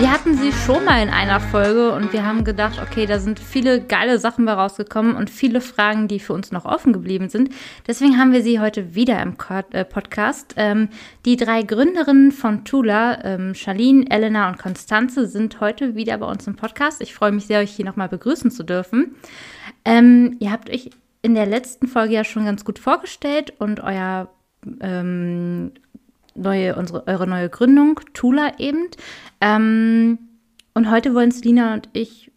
Wir hatten sie schon mal in einer Folge und wir haben gedacht, okay, da sind viele geile Sachen bei rausgekommen und viele Fragen, die für uns noch offen geblieben sind. Deswegen haben wir sie heute wieder im äh, Podcast. Ähm, die drei Gründerinnen von Tula, ähm, Charlene, Elena und Konstanze, sind heute wieder bei uns im Podcast. Ich freue mich sehr, euch hier nochmal begrüßen zu dürfen. Ähm, ihr habt euch in der letzten Folge ja schon ganz gut vorgestellt und euer ähm, neue, unsere, eure neue Gründung, Tula eben. Ähm, und heute wollen Selina und ich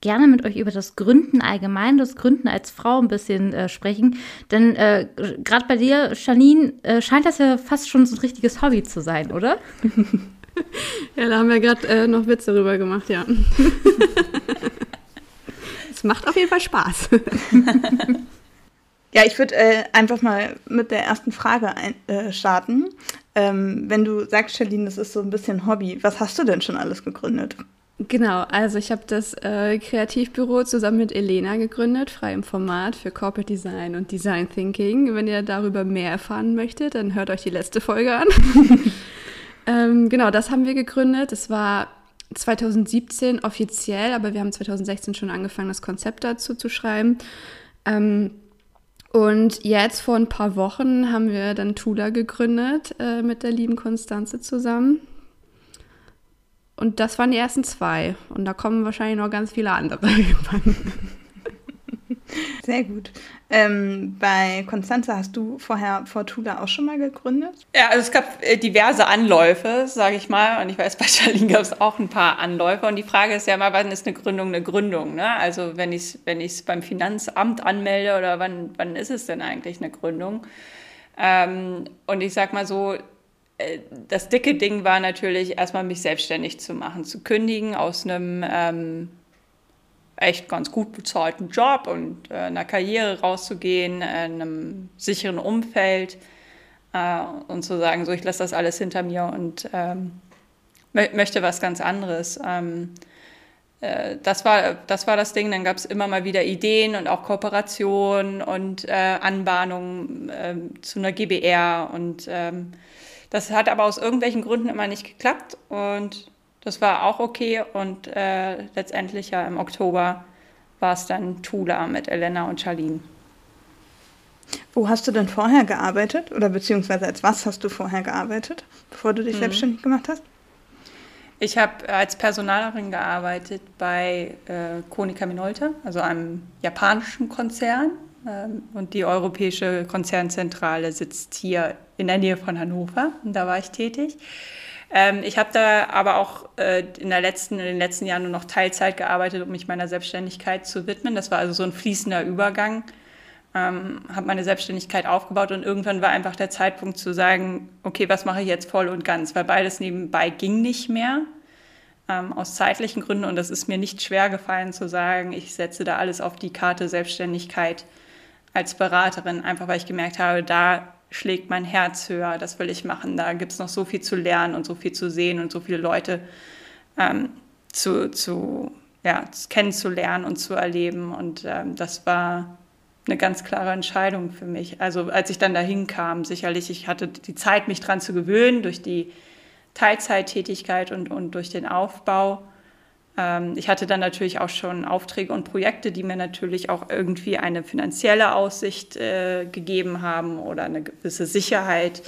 gerne mit euch über das Gründen allgemein, das Gründen als Frau ein bisschen äh, sprechen. Denn äh, gerade bei dir, Janine, äh, scheint das ja fast schon so ein richtiges Hobby zu sein, oder? ja, da haben wir gerade äh, noch Witze darüber gemacht, ja. Es macht auf jeden Fall Spaß. ja, ich würde äh, einfach mal mit der ersten Frage ein, äh, starten. Ähm, wenn du sagst, Charlene, das ist so ein bisschen Hobby, was hast du denn schon alles gegründet? Genau, also ich habe das äh, Kreativbüro zusammen mit Elena gegründet, frei im Format für Corporate Design und Design Thinking. Wenn ihr darüber mehr erfahren möchtet, dann hört euch die letzte Folge an. ähm, genau, das haben wir gegründet. Es war 2017 offiziell, aber wir haben 2016 schon angefangen, das Konzept dazu zu schreiben. Ähm, und jetzt vor ein paar Wochen haben wir dann Tula gegründet äh, mit der lieben Konstanze zusammen. Und das waren die ersten zwei. Und da kommen wahrscheinlich noch ganz viele andere. Sehr gut. Ähm, bei Konstanze hast du vorher Fortuna auch schon mal gegründet? Ja, also es gab äh, diverse Anläufe, sage ich mal. Und ich weiß, bei Charlene gab es auch ein paar Anläufe. Und die Frage ist ja mal, wann ist eine Gründung eine Gründung? Ne? Also wenn ich es wenn beim Finanzamt anmelde oder wann, wann ist es denn eigentlich eine Gründung? Ähm, und ich sag mal so, äh, das dicke Ding war natürlich erstmal mich selbstständig zu machen, zu kündigen aus einem ähm, echt ganz gut bezahlten Job und äh, einer Karriere rauszugehen, in einem sicheren Umfeld äh, und zu sagen, so ich lasse das alles hinter mir und ähm, möchte was ganz anderes. Ähm, äh, das, war, das war das Ding. Dann gab es immer mal wieder Ideen und auch Kooperationen und äh, Anbahnungen ähm, zu einer GBR und ähm, das hat aber aus irgendwelchen Gründen immer nicht geklappt und das war auch okay und äh, letztendlich ja im Oktober war es dann Tula mit Elena und Charlene. Wo hast du denn vorher gearbeitet oder beziehungsweise als was hast du vorher gearbeitet, bevor du dich mhm. selbstständig gemacht hast? Ich habe als Personalerin gearbeitet bei äh, Konica Minolta, also einem japanischen Konzern. Ähm, und die europäische Konzernzentrale sitzt hier in der Nähe von Hannover. Und da war ich tätig. Ähm, ich habe da aber auch äh, in, der letzten, in den letzten Jahren nur noch Teilzeit gearbeitet, um mich meiner Selbstständigkeit zu widmen. Das war also so ein fließender Übergang. Ähm, habe meine Selbstständigkeit aufgebaut und irgendwann war einfach der Zeitpunkt zu sagen, okay, was mache ich jetzt voll und ganz, weil beides nebenbei ging nicht mehr ähm, aus zeitlichen Gründen und das ist mir nicht schwer gefallen zu sagen, ich setze da alles auf die Karte Selbstständigkeit als Beraterin, einfach weil ich gemerkt habe, da schlägt mein Herz höher, das will ich machen. Da gibt es noch so viel zu lernen und so viel zu sehen und so viele Leute ähm, zu, zu, ja, kennenzulernen und zu erleben. Und ähm, das war eine ganz klare Entscheidung für mich. Also als ich dann dahin kam, sicherlich, ich hatte die Zeit, mich daran zu gewöhnen durch die Teilzeittätigkeit und, und durch den Aufbau. Ähm, ich hatte dann natürlich auch schon Aufträge und Projekte, die mir natürlich auch irgendwie eine finanzielle Aussicht äh, gegeben haben oder eine gewisse Sicherheit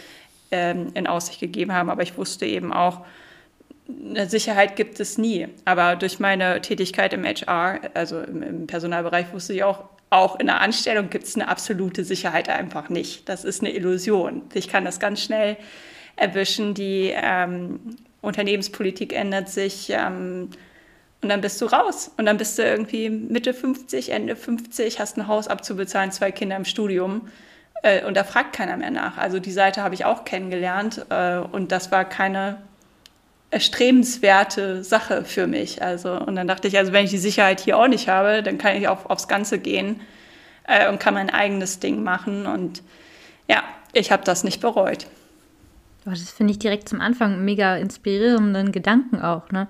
ähm, in Aussicht gegeben haben. Aber ich wusste eben auch, eine Sicherheit gibt es nie. Aber durch meine Tätigkeit im HR, also im, im Personalbereich, wusste ich auch, auch in der Anstellung gibt es eine absolute Sicherheit einfach nicht. Das ist eine Illusion. Ich kann das ganz schnell erwischen. Die ähm, Unternehmenspolitik ändert sich. Ähm, und dann bist du raus. Und dann bist du irgendwie Mitte 50, Ende 50, hast ein Haus abzubezahlen, zwei Kinder im Studium. Äh, und da fragt keiner mehr nach. Also die Seite habe ich auch kennengelernt. Äh, und das war keine erstrebenswerte Sache für mich. Also, und dann dachte ich, also wenn ich die Sicherheit hier auch nicht habe, dann kann ich auch aufs Ganze gehen äh, und kann mein eigenes Ding machen. Und ja, ich habe das nicht bereut. Das finde ich direkt zum Anfang mega inspirierenden Gedanken auch, ne?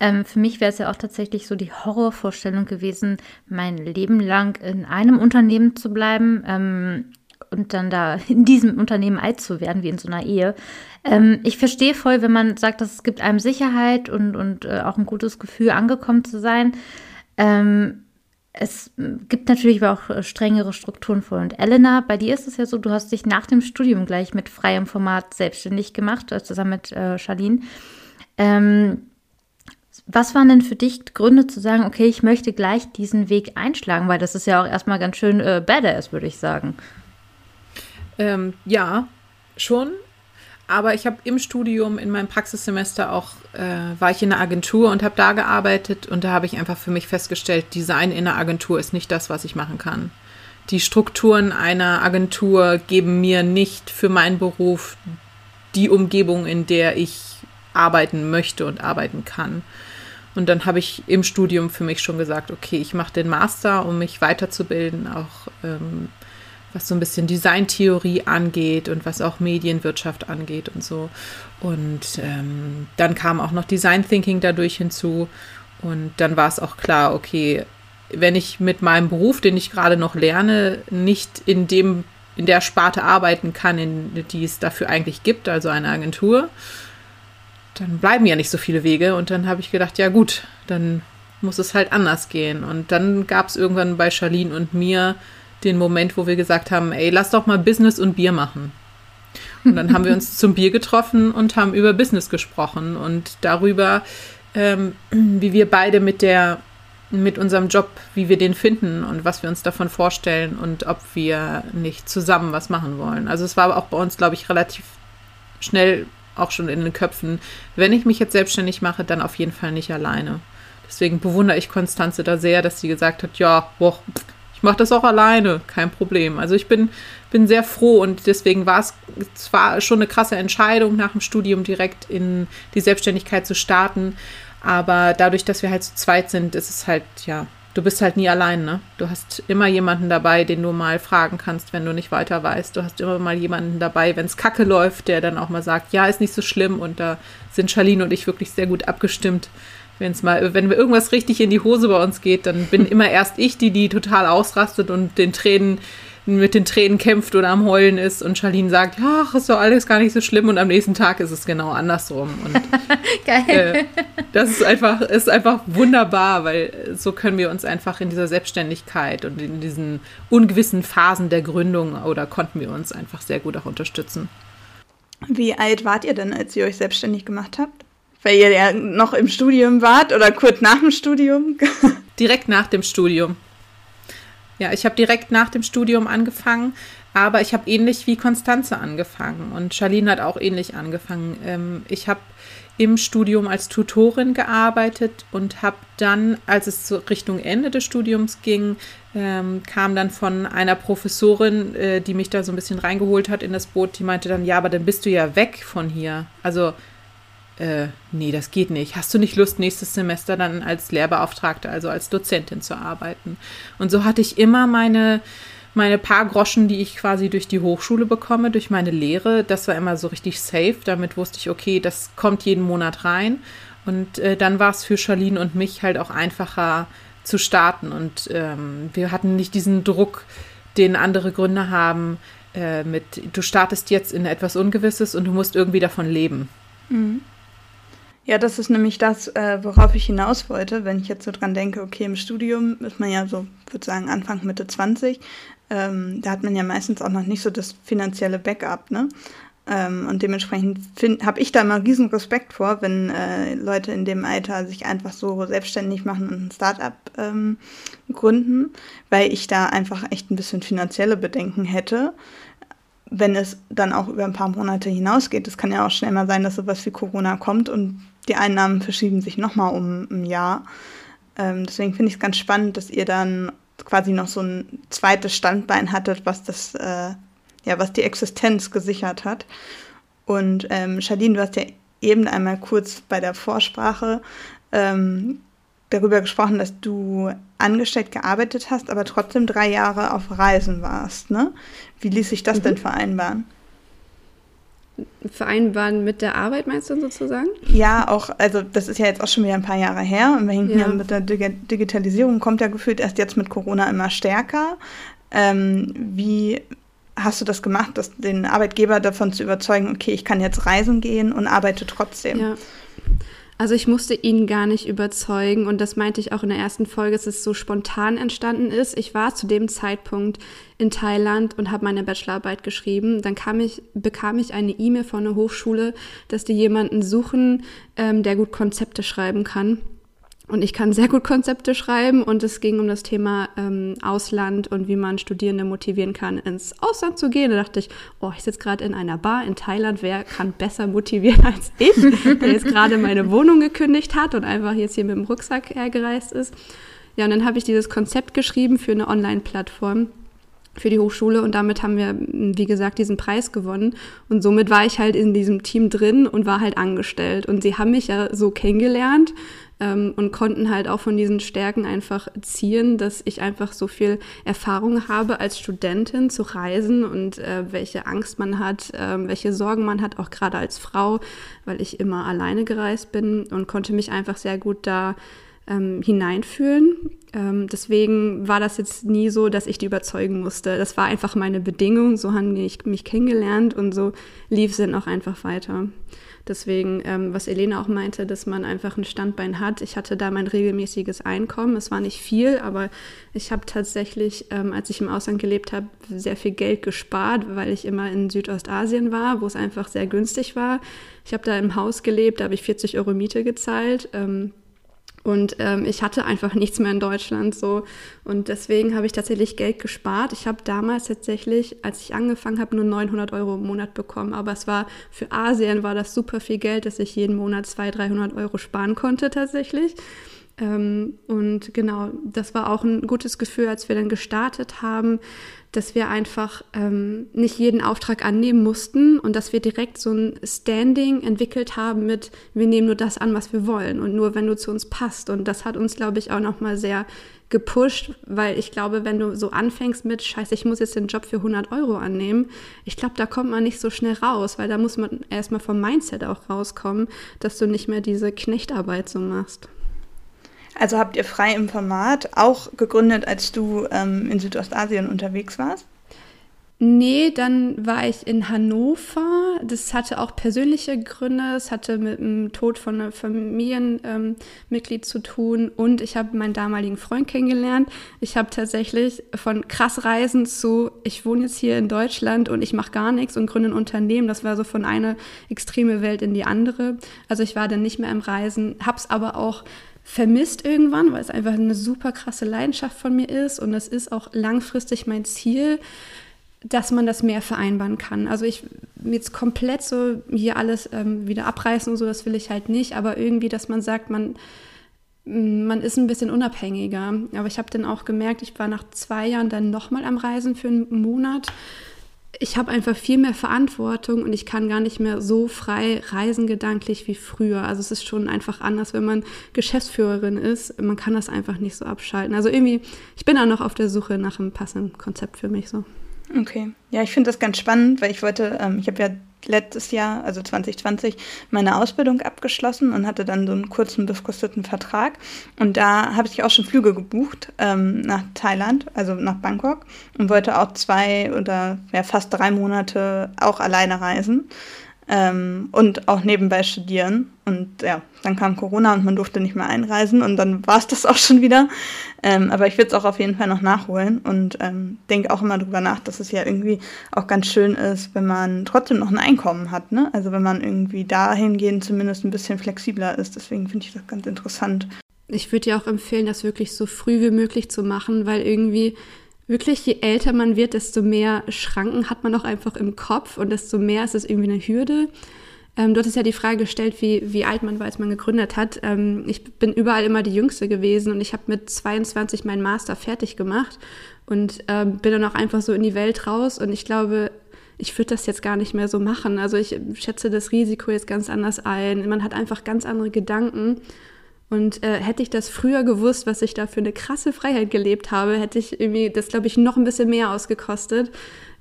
Ähm, für mich wäre es ja auch tatsächlich so die Horrorvorstellung gewesen, mein Leben lang in einem Unternehmen zu bleiben ähm, und dann da in diesem Unternehmen alt zu werden, wie in so einer Ehe. Ähm, ich verstehe voll, wenn man sagt, dass es gibt einem Sicherheit und, und äh, auch ein gutes Gefühl, angekommen zu sein. Ähm, es gibt natürlich aber auch äh, strengere Strukturen vor. Und Elena, bei dir ist es ja so, du hast dich nach dem Studium gleich mit freiem Format selbstständig gemacht, äh, zusammen mit äh, Charlene. Ähm, was waren denn für dich Gründe zu sagen, okay, ich möchte gleich diesen Weg einschlagen? Weil das ist ja auch erstmal ganz schön äh, badass, würde ich sagen. Ähm, ja, schon. Aber ich habe im Studium, in meinem Praxissemester auch, äh, war ich in einer Agentur und habe da gearbeitet und da habe ich einfach für mich festgestellt, Design in einer Agentur ist nicht das, was ich machen kann. Die Strukturen einer Agentur geben mir nicht für meinen Beruf die Umgebung, in der ich arbeiten möchte und arbeiten kann. Und dann habe ich im Studium für mich schon gesagt, okay, ich mache den Master, um mich weiterzubilden, auch ähm, was so ein bisschen Designtheorie angeht und was auch Medienwirtschaft angeht und so. Und ähm, dann kam auch noch Design Thinking dadurch hinzu. Und dann war es auch klar, okay, wenn ich mit meinem Beruf, den ich gerade noch lerne, nicht in dem in der Sparte arbeiten kann, in, die es dafür eigentlich gibt, also eine Agentur, dann bleiben ja nicht so viele Wege. Und dann habe ich gedacht, ja gut, dann muss es halt anders gehen. Und dann gab es irgendwann bei Charlene und mir den Moment, wo wir gesagt haben, ey, lass doch mal Business und Bier machen. Und dann haben wir uns zum Bier getroffen und haben über Business gesprochen und darüber, ähm, wie wir beide mit der, mit unserem Job, wie wir den finden und was wir uns davon vorstellen und ob wir nicht zusammen was machen wollen. Also es war auch bei uns, glaube ich, relativ schnell auch schon in den Köpfen, wenn ich mich jetzt selbstständig mache, dann auf jeden Fall nicht alleine. Deswegen bewundere ich Konstanze da sehr, dass sie gesagt hat, ja, boah, ich mache das auch alleine, kein Problem. Also ich bin, bin sehr froh und deswegen war es zwar schon eine krasse Entscheidung, nach dem Studium direkt in die Selbstständigkeit zu starten, aber dadurch, dass wir halt zu zweit sind, ist es halt, ja, du bist halt nie allein, ne? Du hast immer jemanden dabei, den du mal fragen kannst, wenn du nicht weiter weißt. Du hast immer mal jemanden dabei, wenn es kacke läuft, der dann auch mal sagt, ja, ist nicht so schlimm und da sind Charlene und ich wirklich sehr gut abgestimmt wenn's mal, wenn irgendwas richtig in die Hose bei uns geht, dann bin immer erst ich die, die total ausrastet und den Tränen mit den Tränen kämpft oder am Heulen ist und Charlene sagt, ach, ist doch alles gar nicht so schlimm und am nächsten Tag ist es genau andersrum. Und, Geil. Äh, das ist einfach, ist einfach wunderbar, weil so können wir uns einfach in dieser Selbstständigkeit und in diesen ungewissen Phasen der Gründung oder konnten wir uns einfach sehr gut auch unterstützen. Wie alt wart ihr denn, als ihr euch selbstständig gemacht habt? Weil ihr ja noch im Studium wart oder kurz nach dem Studium? direkt nach dem Studium. Ja, ich habe direkt nach dem Studium angefangen, aber ich habe ähnlich wie Konstanze angefangen und Charlene hat auch ähnlich angefangen. Ähm, ich habe im Studium als Tutorin gearbeitet und habe dann, als es so Richtung Ende des Studiums ging, ähm, kam dann von einer Professorin, äh, die mich da so ein bisschen reingeholt hat in das Boot, die meinte dann, ja, aber dann bist du ja weg von hier. Also äh, nee, das geht nicht. Hast du nicht Lust, nächstes Semester dann als Lehrbeauftragte, also als Dozentin zu arbeiten? Und so hatte ich immer meine, meine paar Groschen, die ich quasi durch die Hochschule bekomme, durch meine Lehre. Das war immer so richtig safe. Damit wusste ich, okay, das kommt jeden Monat rein. Und äh, dann war es für Charlene und mich halt auch einfacher zu starten. Und ähm, wir hatten nicht diesen Druck, den andere Gründe haben, äh, mit du startest jetzt in etwas Ungewisses und du musst irgendwie davon leben. Mhm. Ja, das ist nämlich das, äh, worauf ich hinaus wollte, wenn ich jetzt so dran denke, okay, im Studium ist man ja so, würde sagen, Anfang, Mitte 20. Ähm, da hat man ja meistens auch noch nicht so das finanzielle Backup, ne? Ähm, und dementsprechend habe ich da immer riesen Respekt vor, wenn äh, Leute in dem Alter sich einfach so selbstständig machen und ein Startup ähm, gründen, weil ich da einfach echt ein bisschen finanzielle Bedenken hätte wenn es dann auch über ein paar Monate hinausgeht. Es kann ja auch schnell mal sein, dass sowas wie Corona kommt und die Einnahmen verschieben sich nochmal um ein Jahr. Ähm, deswegen finde ich es ganz spannend, dass ihr dann quasi noch so ein zweites Standbein hattet, was das, äh, ja, was die Existenz gesichert hat. Und ähm, Charlene, du hast ja eben einmal kurz bei der Vorsprache ähm, darüber gesprochen, dass du angestellt gearbeitet hast, aber trotzdem drei Jahre auf Reisen warst. Ne? Wie ließ sich das mhm. denn vereinbaren? vereinbaren mit der Arbeit, meinst du sozusagen? Ja, auch, also das ist ja jetzt auch schon wieder ein paar Jahre her und wir hinken ja, ja mit der Dig Digitalisierung, kommt ja gefühlt erst jetzt mit Corona immer stärker. Ähm, wie hast du das gemacht, dass den Arbeitgeber davon zu überzeugen, okay, ich kann jetzt reisen gehen und arbeite trotzdem? Ja. Also ich musste ihn gar nicht überzeugen und das meinte ich auch in der ersten Folge, dass es so spontan entstanden ist. Ich war zu dem Zeitpunkt in Thailand und habe meine Bachelorarbeit geschrieben. Dann kam ich, bekam ich eine E-Mail von der Hochschule, dass die jemanden suchen, ähm, der gut Konzepte schreiben kann. Und ich kann sehr gut Konzepte schreiben und es ging um das Thema ähm, Ausland und wie man Studierende motivieren kann, ins Ausland zu gehen. Da dachte ich, oh, ich sitze gerade in einer Bar in Thailand, wer kann besser motivieren als ich, der jetzt gerade meine Wohnung gekündigt hat und einfach jetzt hier mit dem Rucksack hergereist ist. Ja, und dann habe ich dieses Konzept geschrieben für eine Online-Plattform für die Hochschule und damit haben wir, wie gesagt, diesen Preis gewonnen und somit war ich halt in diesem Team drin und war halt angestellt und sie haben mich ja so kennengelernt ähm, und konnten halt auch von diesen Stärken einfach ziehen, dass ich einfach so viel Erfahrung habe als Studentin zu reisen und äh, welche Angst man hat, äh, welche Sorgen man hat, auch gerade als Frau, weil ich immer alleine gereist bin und konnte mich einfach sehr gut da ähm, hineinfühlen. Ähm, deswegen war das jetzt nie so, dass ich die überzeugen musste. Das war einfach meine Bedingung. So haben die mich kennengelernt und so lief es dann auch einfach weiter. Deswegen, ähm, was Elena auch meinte, dass man einfach ein Standbein hat. Ich hatte da mein regelmäßiges Einkommen. Es war nicht viel, aber ich habe tatsächlich, ähm, als ich im Ausland gelebt habe, sehr viel Geld gespart, weil ich immer in Südostasien war, wo es einfach sehr günstig war. Ich habe da im Haus gelebt, da habe ich 40 Euro Miete gezahlt. Ähm, und ähm, ich hatte einfach nichts mehr in Deutschland so. Und deswegen habe ich tatsächlich Geld gespart. Ich habe damals tatsächlich, als ich angefangen habe, nur 900 Euro im Monat bekommen. Aber es war für Asien war das super viel Geld, dass ich jeden Monat 200, 300 Euro sparen konnte tatsächlich. Ähm, und genau, das war auch ein gutes Gefühl, als wir dann gestartet haben, dass wir einfach ähm, nicht jeden Auftrag annehmen mussten und dass wir direkt so ein Standing entwickelt haben mit, wir nehmen nur das an, was wir wollen und nur, wenn du zu uns passt. Und das hat uns, glaube ich, auch nochmal sehr gepusht, weil ich glaube, wenn du so anfängst mit, scheiße, ich muss jetzt den Job für 100 Euro annehmen, ich glaube, da kommt man nicht so schnell raus, weil da muss man erstmal vom Mindset auch rauskommen, dass du nicht mehr diese Knechtarbeit so machst. Also habt ihr frei im Format auch gegründet, als du ähm, in Südostasien unterwegs warst? Nee, dann war ich in Hannover. Das hatte auch persönliche Gründe. Es hatte mit dem Tod von einem Familienmitglied ähm, zu tun und ich habe meinen damaligen Freund kennengelernt. Ich habe tatsächlich von krass Reisen zu, ich wohne jetzt hier in Deutschland und ich mache gar nichts und gründe ein Unternehmen. Das war so von einer extreme Welt in die andere. Also ich war dann nicht mehr im Reisen, hab's aber auch vermisst irgendwann, weil es einfach eine super krasse Leidenschaft von mir ist und es ist auch langfristig mein Ziel, dass man das mehr vereinbaren kann. Also ich jetzt komplett so hier alles ähm, wieder abreißen und so, das will ich halt nicht, aber irgendwie, dass man sagt, man man ist ein bisschen unabhängiger. Aber ich habe dann auch gemerkt, ich war nach zwei Jahren dann nochmal am Reisen für einen Monat ich habe einfach viel mehr Verantwortung und ich kann gar nicht mehr so frei reisen gedanklich wie früher. Also es ist schon einfach anders, wenn man Geschäftsführerin ist. Man kann das einfach nicht so abschalten. Also irgendwie, ich bin auch noch auf der Suche nach einem passenden Konzept für mich so. Okay. Ja, ich finde das ganz spannend, weil ich wollte, ähm, ich habe ja letztes Jahr, also 2020, meine Ausbildung abgeschlossen und hatte dann so einen kurzen, befristeten Vertrag. Und da habe ich auch schon Flüge gebucht ähm, nach Thailand, also nach Bangkok, und wollte auch zwei oder ja, fast drei Monate auch alleine reisen ähm, und auch nebenbei studieren. Und ja, dann kam Corona und man durfte nicht mehr einreisen und dann war es das auch schon wieder. Ähm, aber ich würde es auch auf jeden Fall noch nachholen und ähm, denke auch immer drüber nach, dass es ja irgendwie auch ganz schön ist, wenn man trotzdem noch ein Einkommen hat. Ne? Also wenn man irgendwie dahingehend zumindest ein bisschen flexibler ist. Deswegen finde ich das ganz interessant. Ich würde dir auch empfehlen, das wirklich so früh wie möglich zu machen, weil irgendwie wirklich, je älter man wird, desto mehr Schranken hat man auch einfach im Kopf und desto mehr ist es irgendwie eine Hürde. Ähm, du hattest ja die Frage gestellt, wie, wie alt man war, als man gegründet hat. Ähm, ich bin überall immer die Jüngste gewesen und ich habe mit 22 meinen Master fertig gemacht und ähm, bin dann auch einfach so in die Welt raus und ich glaube, ich würde das jetzt gar nicht mehr so machen. Also ich schätze das Risiko jetzt ganz anders ein. Man hat einfach ganz andere Gedanken und äh, hätte ich das früher gewusst, was ich da für eine krasse Freiheit gelebt habe, hätte ich irgendwie das, glaube ich, noch ein bisschen mehr ausgekostet.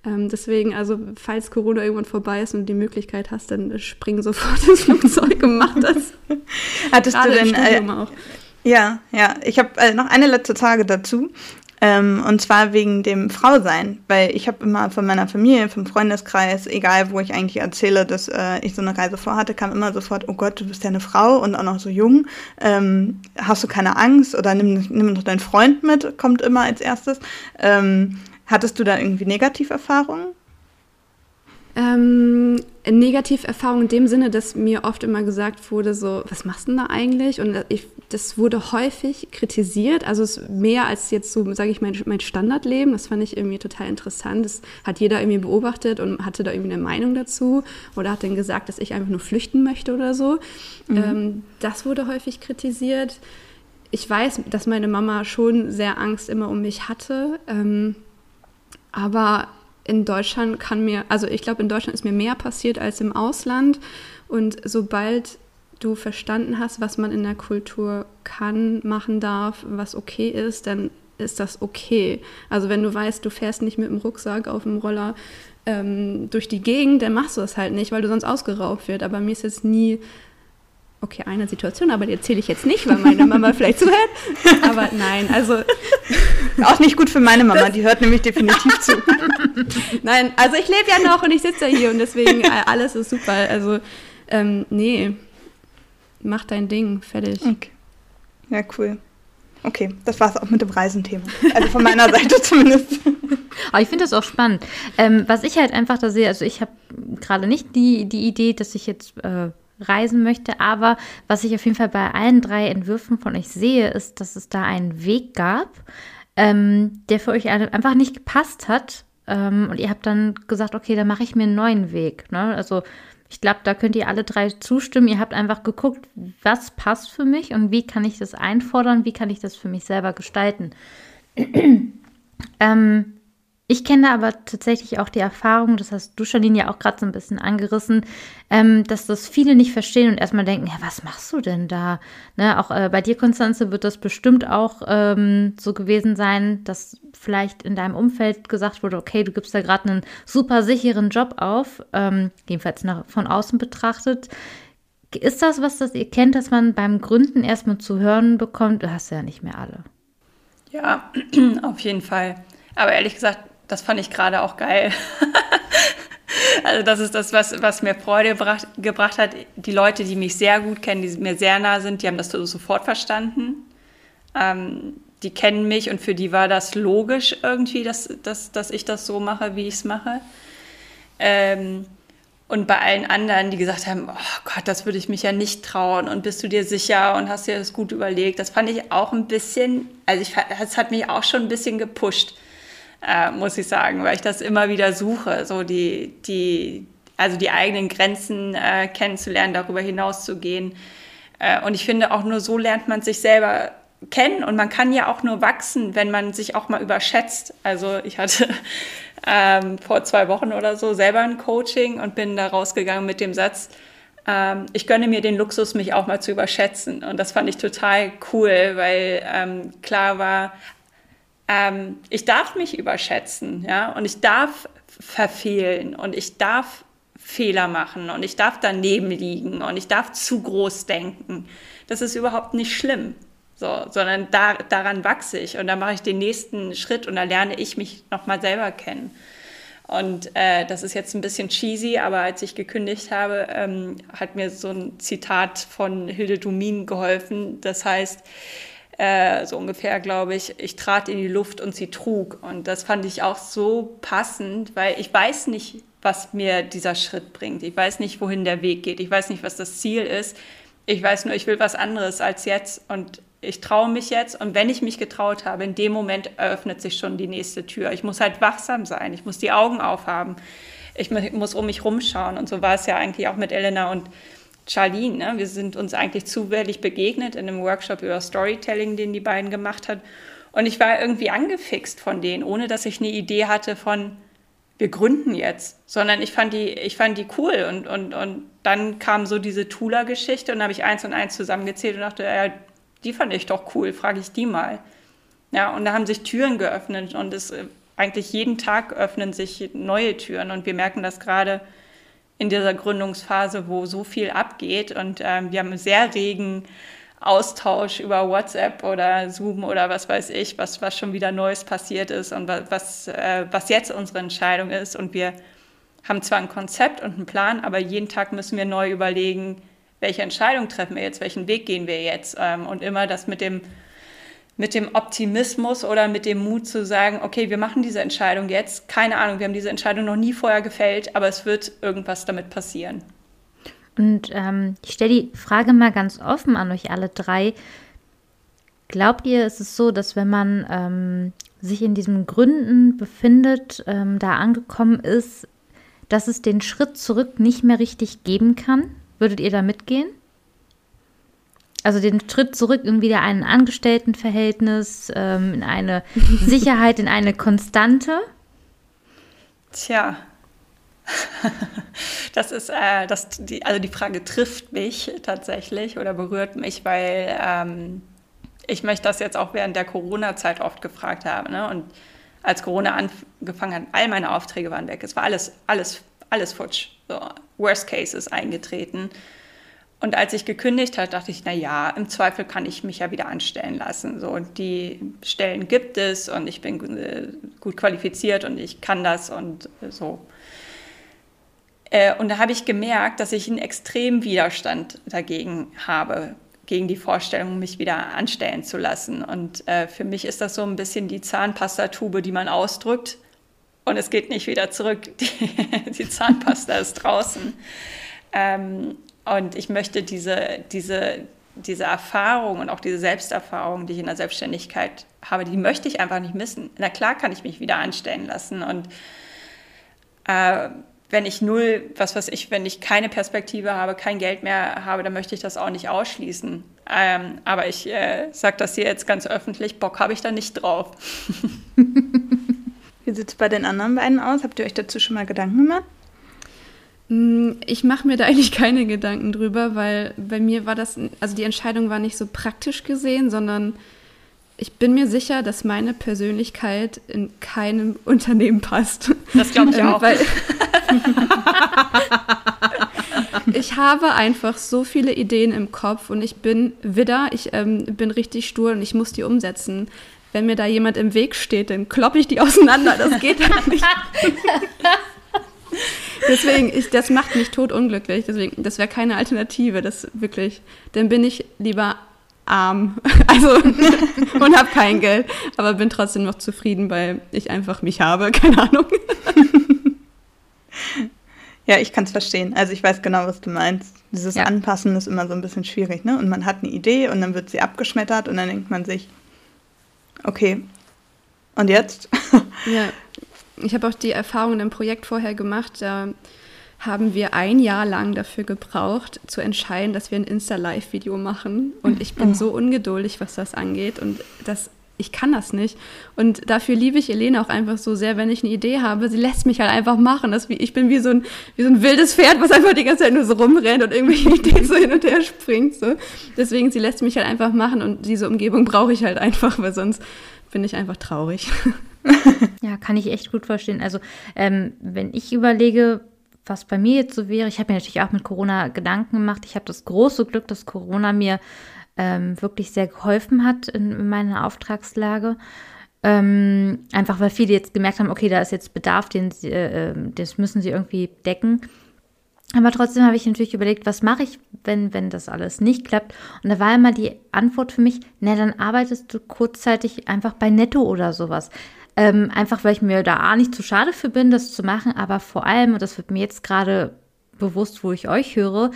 Ähm, deswegen, also falls Corona irgendwann vorbei ist und die Möglichkeit hast, dann spring sofort ins Flugzeug und mach das. Hattest Gerade du denn äh, auch. Ja, ja. Ich habe äh, noch eine letzte Frage dazu. Ähm, und zwar wegen dem Frausein, weil ich habe immer von meiner Familie, vom Freundeskreis, egal wo ich eigentlich erzähle, dass äh, ich so eine Reise vorhatte, kam immer sofort, oh Gott, du bist ja eine Frau und auch noch so jung. Ähm, hast du keine Angst oder nimm, nimm doch deinen Freund mit, kommt immer als erstes. Ähm, hattest du da irgendwie Negativerfahrungen? Ähm, Negativerfahrung in dem Sinne, dass mir oft immer gesagt wurde, so, was machst du denn da eigentlich? Und ich, das wurde häufig kritisiert, also es mehr als jetzt so, sage ich, mein, mein Standardleben. Das fand ich irgendwie total interessant. Das hat jeder irgendwie beobachtet und hatte da irgendwie eine Meinung dazu oder hat dann gesagt, dass ich einfach nur flüchten möchte oder so. Mhm. Ähm, das wurde häufig kritisiert. Ich weiß, dass meine Mama schon sehr Angst immer um mich hatte. Ähm, aber in Deutschland kann mir, also ich glaube, in Deutschland ist mir mehr passiert als im Ausland. Und sobald du verstanden hast, was man in der Kultur kann, machen darf, was okay ist, dann ist das okay. Also wenn du weißt, du fährst nicht mit dem Rucksack auf dem Roller ähm, durch die Gegend, dann machst du das halt nicht, weil du sonst ausgeraubt wird. Aber mir ist jetzt nie okay, eine Situation, aber die erzähle ich jetzt nicht, weil meine Mama vielleicht zuhört. Aber nein, also. Auch nicht gut für meine Mama, die hört nämlich definitiv zu. nein, also ich lebe ja noch und ich sitze ja hier und deswegen äh, alles ist super. Also, ähm, nee, mach dein Ding, fertig. Okay. Ja, cool. Okay, das war es auch mit dem Reisenthema. Also von meiner Seite zumindest. Aber ich finde das auch spannend. Ähm, was ich halt einfach da sehe, also ich habe gerade nicht die, die Idee, dass ich jetzt äh, reisen möchte. Aber was ich auf jeden Fall bei allen drei Entwürfen von euch sehe, ist, dass es da einen Weg gab, ähm, der für euch einfach nicht gepasst hat. Ähm, und ihr habt dann gesagt, okay, dann mache ich mir einen neuen Weg. Ne? Also ich glaube, da könnt ihr alle drei zustimmen. Ihr habt einfach geguckt, was passt für mich und wie kann ich das einfordern, wie kann ich das für mich selber gestalten. ähm, ich kenne aber tatsächlich auch die Erfahrung, das hast du, Charlene, ja auch gerade so ein bisschen angerissen, ähm, dass das viele nicht verstehen und erstmal denken, ja, was machst du denn da? Ne, auch äh, bei dir, Konstanze, wird das bestimmt auch ähm, so gewesen sein, dass vielleicht in deinem Umfeld gesagt wurde, okay, du gibst da gerade einen super sicheren Job auf, ähm, jedenfalls nach, von außen betrachtet. Ist das was, das ihr kennt, dass man beim Gründen erstmal zu hören bekommt? Du hast ja nicht mehr alle. Ja, auf jeden Fall. Aber ehrlich gesagt, das fand ich gerade auch geil. also das ist das, was, was mir Freude gebracht, gebracht hat. Die Leute, die mich sehr gut kennen, die mir sehr nah sind, die haben das sofort verstanden. Ähm, die kennen mich und für die war das logisch irgendwie, dass, dass, dass ich das so mache, wie ich es mache. Ähm, und bei allen anderen, die gesagt haben, oh Gott, das würde ich mich ja nicht trauen und bist du dir sicher und hast dir das gut überlegt, das fand ich auch ein bisschen, also ich, es hat mich auch schon ein bisschen gepusht äh, muss ich sagen, weil ich das immer wieder suche, so die, die, also die eigenen Grenzen äh, kennenzulernen, darüber hinaus zu gehen. Äh, und ich finde, auch nur so lernt man sich selber kennen und man kann ja auch nur wachsen, wenn man sich auch mal überschätzt. Also ich hatte ähm, vor zwei Wochen oder so selber ein Coaching und bin da rausgegangen mit dem Satz, ähm, ich gönne mir den Luxus, mich auch mal zu überschätzen. Und das fand ich total cool, weil ähm, klar war, ähm, ich darf mich überschätzen, ja, und ich darf verfehlen und ich darf Fehler machen und ich darf daneben liegen und ich darf zu groß denken. Das ist überhaupt nicht schlimm. So, sondern da, daran wachse ich und dann mache ich den nächsten Schritt und da lerne ich mich nochmal selber kennen. Und äh, das ist jetzt ein bisschen cheesy, aber als ich gekündigt habe, ähm, hat mir so ein Zitat von Hilde Dumin geholfen. Das heißt, äh, so ungefähr, glaube ich, ich trat in die Luft und sie trug. Und das fand ich auch so passend, weil ich weiß nicht, was mir dieser Schritt bringt. Ich weiß nicht, wohin der Weg geht. Ich weiß nicht, was das Ziel ist. Ich weiß nur, ich will was anderes als jetzt und ich traue mich jetzt. Und wenn ich mich getraut habe, in dem Moment eröffnet sich schon die nächste Tür. Ich muss halt wachsam sein. Ich muss die Augen aufhaben. Ich muss um mich rumschauen. Und so war es ja eigentlich auch mit Elena und Charlene. Ne? Wir sind uns eigentlich zufällig begegnet in einem Workshop über Storytelling, den die beiden gemacht hat. Und ich war irgendwie angefixt von denen, ohne dass ich eine Idee hatte von, wir gründen jetzt, sondern ich fand die, ich fand die cool. Und, und, und dann kam so diese Tula-Geschichte und habe ich eins und eins zusammengezählt und dachte, ja, die fand ich doch cool, frage ich die mal. Ja, und da haben sich Türen geöffnet und es eigentlich jeden Tag öffnen sich neue Türen und wir merken das gerade in dieser Gründungsphase, wo so viel abgeht und ähm, wir haben einen sehr regen Austausch über WhatsApp oder Zoom oder was weiß ich, was, was schon wieder Neues passiert ist und was, äh, was jetzt unsere Entscheidung ist. Und wir haben zwar ein Konzept und einen Plan, aber jeden Tag müssen wir neu überlegen, welche Entscheidung treffen wir jetzt, welchen Weg gehen wir jetzt. Ähm, und immer das mit dem mit dem Optimismus oder mit dem Mut zu sagen, okay, wir machen diese Entscheidung jetzt. Keine Ahnung, wir haben diese Entscheidung noch nie vorher gefällt, aber es wird irgendwas damit passieren. Und ähm, ich stelle die Frage mal ganz offen an euch alle drei. Glaubt ihr, ist es so, dass wenn man ähm, sich in diesen Gründen befindet, ähm, da angekommen ist, dass es den Schritt zurück nicht mehr richtig geben kann? Würdet ihr da mitgehen? Also den Schritt zurück in wieder ein Angestelltenverhältnis, ähm, in eine Sicherheit, in eine Konstante? Tja, das ist, äh, das, die, also die Frage trifft mich tatsächlich oder berührt mich, weil ähm, ich mich das jetzt auch während der Corona-Zeit oft gefragt habe. Ne? Und als Corona angefangen hat, all meine Aufträge waren weg. Es war alles, alles, alles futsch. So, Worst Case ist eingetreten. Und als ich gekündigt habe, dachte ich, na ja, im Zweifel kann ich mich ja wieder anstellen lassen. So, die Stellen gibt es und ich bin äh, gut qualifiziert und ich kann das und so. Äh, und da habe ich gemerkt, dass ich einen extremen Widerstand dagegen habe, gegen die Vorstellung, mich wieder anstellen zu lassen. Und äh, für mich ist das so ein bisschen die Zahnpastatube, die man ausdrückt und es geht nicht wieder zurück. Die, die Zahnpasta ist draußen. Ähm, und ich möchte diese, diese, diese Erfahrung und auch diese Selbsterfahrung, die ich in der Selbstständigkeit habe, die möchte ich einfach nicht missen. Na klar kann ich mich wieder anstellen lassen. Und äh, wenn ich null, was weiß ich, wenn ich keine Perspektive habe, kein Geld mehr habe, dann möchte ich das auch nicht ausschließen. Ähm, aber ich äh, sage das hier jetzt ganz öffentlich, Bock habe ich da nicht drauf. Wie sieht es bei den anderen beiden aus? Habt ihr euch dazu schon mal Gedanken gemacht? Mm, ich mache mir da eigentlich keine Gedanken drüber, weil bei mir war das, also die Entscheidung war nicht so praktisch gesehen, sondern ich bin mir sicher, dass meine Persönlichkeit in keinem Unternehmen passt. Das glaube ich ähm, auch. Ich habe einfach so viele Ideen im Kopf und ich bin Widder, ich ähm, bin richtig stur und ich muss die umsetzen. Wenn mir da jemand im Weg steht, dann kloppe ich die auseinander. Das geht halt nicht. Deswegen, ich, das macht mich totunglücklich. Deswegen, das wäre keine Alternative. Das wirklich. Dann bin ich lieber arm. Also und habe kein Geld, aber bin trotzdem noch zufrieden, weil ich einfach mich habe. Keine Ahnung. Ja, ich kann es verstehen. Also ich weiß genau, was du meinst. Dieses ja. Anpassen ist immer so ein bisschen schwierig, ne? Und man hat eine Idee und dann wird sie abgeschmettert und dann denkt man sich, okay, und jetzt? Ja, ich habe auch die Erfahrung in einem Projekt vorher gemacht, da haben wir ein Jahr lang dafür gebraucht, zu entscheiden, dass wir ein Insta-Live-Video machen. Und ich bin so ungeduldig, was das angeht. Und das, ich kann das nicht. Und dafür liebe ich Elena auch einfach so sehr, wenn ich eine Idee habe. Sie lässt mich halt einfach machen. Das wie, ich bin wie so, ein, wie so ein wildes Pferd, was einfach die ganze Zeit nur so rumrennt und irgendwelche Ideen so hin und her springt. So. Deswegen, sie lässt mich halt einfach machen. Und diese Umgebung brauche ich halt einfach, weil sonst bin ich einfach traurig. ja, kann ich echt gut verstehen. Also, ähm, wenn ich überlege, was bei mir jetzt so wäre, ich habe mir natürlich auch mit Corona Gedanken gemacht. Ich habe das große Glück, dass Corona mir ähm, wirklich sehr geholfen hat in, in meiner Auftragslage. Ähm, einfach weil viele jetzt gemerkt haben, okay, da ist jetzt Bedarf, den sie, äh, ähm, das müssen sie irgendwie decken. Aber trotzdem habe ich natürlich überlegt, was mache ich, wenn, wenn das alles nicht klappt? Und da war immer die Antwort für mich, na, dann arbeitest du kurzzeitig einfach bei Netto oder sowas. Ähm, einfach weil ich mir da nicht zu schade für bin, das zu machen, aber vor allem, und das wird mir jetzt gerade bewusst, wo ich euch höre,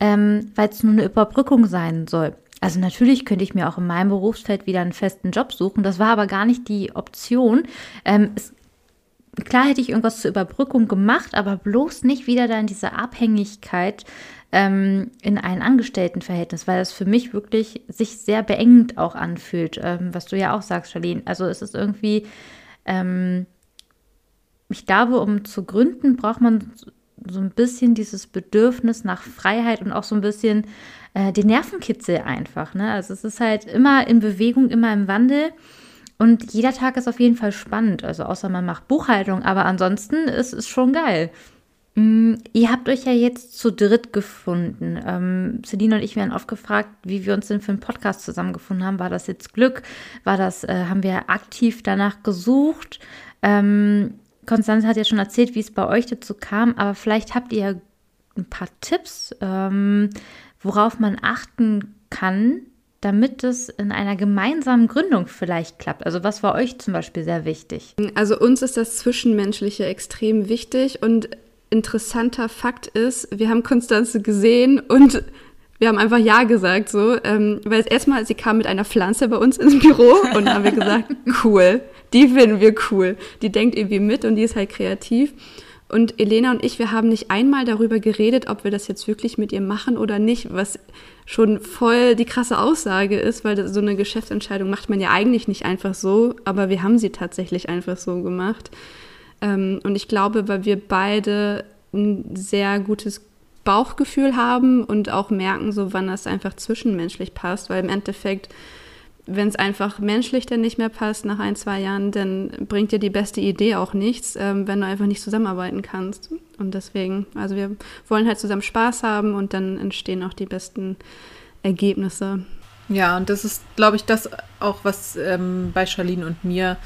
ähm, weil es nur eine Überbrückung sein soll. Also natürlich könnte ich mir auch in meinem Berufsfeld wieder einen festen Job suchen. Das war aber gar nicht die Option. Ähm, es, klar hätte ich irgendwas zur Überbrückung gemacht, aber bloß nicht wieder da in diese Abhängigkeit ähm, in ein Angestelltenverhältnis, weil das für mich wirklich sich sehr beengend auch anfühlt, ähm, was du ja auch sagst, Charlene. Also es ist irgendwie ähm, ich glaube, um zu gründen, braucht man so ein bisschen dieses Bedürfnis nach Freiheit und auch so ein bisschen äh, den Nervenkitzel einfach. Ne? Also es ist halt immer in Bewegung, immer im Wandel. und jeder Tag ist auf jeden Fall spannend. Also außer man macht Buchhaltung, aber ansonsten ist es schon geil. Mm, ihr habt euch ja jetzt zu dritt gefunden. Ähm, Celine und ich werden oft gefragt, wie wir uns denn für einen Podcast zusammengefunden haben. War das jetzt Glück? War das, äh, haben wir aktiv danach gesucht? Ähm, Konstanze hat ja schon erzählt, wie es bei euch dazu kam, aber vielleicht habt ihr ein paar Tipps, ähm, worauf man achten kann, damit es in einer gemeinsamen Gründung vielleicht klappt? Also was war euch zum Beispiel sehr wichtig? Also uns ist das Zwischenmenschliche extrem wichtig und interessanter Fakt ist, wir haben Konstanze gesehen und wir haben einfach Ja gesagt, so, ähm, weil es erstmal, sie kam mit einer Pflanze bei uns ins Büro und haben wir gesagt, cool, die finden wir cool. Die denkt irgendwie mit und die ist halt kreativ. Und Elena und ich, wir haben nicht einmal darüber geredet, ob wir das jetzt wirklich mit ihr machen oder nicht, was schon voll die krasse Aussage ist, weil so eine Geschäftsentscheidung macht man ja eigentlich nicht einfach so, aber wir haben sie tatsächlich einfach so gemacht. Ähm, und ich glaube, weil wir beide ein sehr gutes Bauchgefühl haben und auch merken, so wann das einfach zwischenmenschlich passt, weil im Endeffekt wenn es einfach menschlich dann nicht mehr passt nach ein, zwei Jahren, dann bringt dir die beste Idee auch nichts, ähm, wenn du einfach nicht zusammenarbeiten kannst. Und deswegen, also wir wollen halt zusammen Spaß haben und dann entstehen auch die besten Ergebnisse. Ja, und das ist, glaube ich, das auch, was ähm, bei Charlene und mir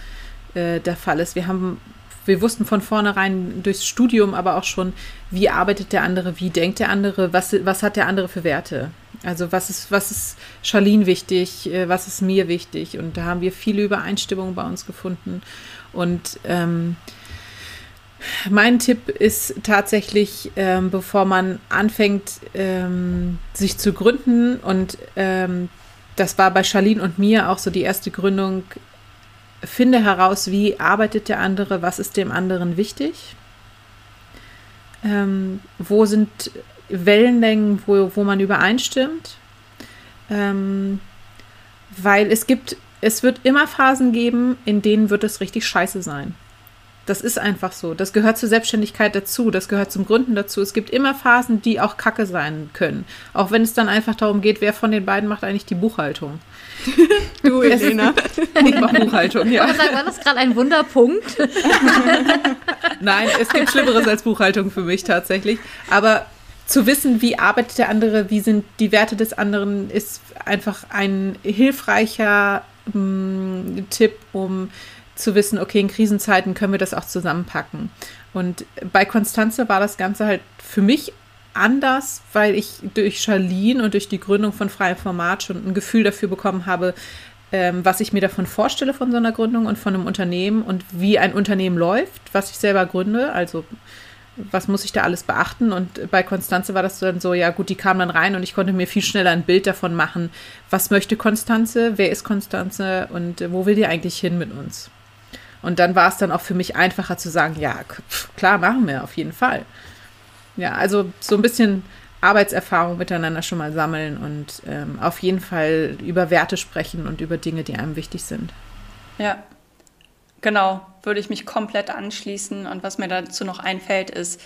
äh, der Fall ist. Wir haben wir wussten von vornherein durchs Studium aber auch schon, wie arbeitet der andere, wie denkt der andere, was, was hat der andere für Werte. Also was ist, was ist Charlene wichtig, äh, was ist mir wichtig? Und da haben wir viele Übereinstimmungen bei uns gefunden. Und ähm, mein Tipp ist tatsächlich, ähm, bevor man anfängt, ähm, sich zu gründen, und ähm, das war bei Charlene und mir auch so die erste Gründung, finde heraus, wie arbeitet der andere, was ist dem anderen wichtig, ähm, wo sind Wellenlängen, wo, wo man übereinstimmt. Ähm, weil es gibt, es wird immer Phasen geben, in denen wird es richtig scheiße sein. Das ist einfach so. Das gehört zur Selbstständigkeit dazu. Das gehört zum Gründen dazu. Es gibt immer Phasen, die auch kacke sein können. Auch wenn es dann einfach darum geht, wer von den beiden macht eigentlich die Buchhaltung. Du, Elena. ich mache Buchhaltung, ja. Sagen, war das gerade ein Wunderpunkt? Nein, es gibt Schlimmeres als Buchhaltung für mich tatsächlich. Aber zu wissen, wie arbeitet der andere, wie sind die Werte des anderen, ist einfach ein hilfreicher mh, mm, Tipp, um zu wissen, okay, in Krisenzeiten können wir das auch zusammenpacken. Und bei Konstanze war das Ganze halt für mich anders, weil ich durch Charlene und durch die Gründung von Freiem Format schon ein Gefühl dafür bekommen habe, ähm, was ich mir davon vorstelle von so einer Gründung und von einem Unternehmen und wie ein Unternehmen läuft, was ich selber gründe. Also was muss ich da alles beachten? Und bei Konstanze war das dann so, ja gut, die kam dann rein und ich konnte mir viel schneller ein Bild davon machen, was möchte Konstanze, wer ist Konstanze und wo will die eigentlich hin mit uns? Und dann war es dann auch für mich einfacher zu sagen, ja, klar, machen wir auf jeden Fall. Ja, also so ein bisschen Arbeitserfahrung miteinander schon mal sammeln und ähm, auf jeden Fall über Werte sprechen und über Dinge, die einem wichtig sind. Ja, genau, würde ich mich komplett anschließen. Und was mir dazu noch einfällt, ist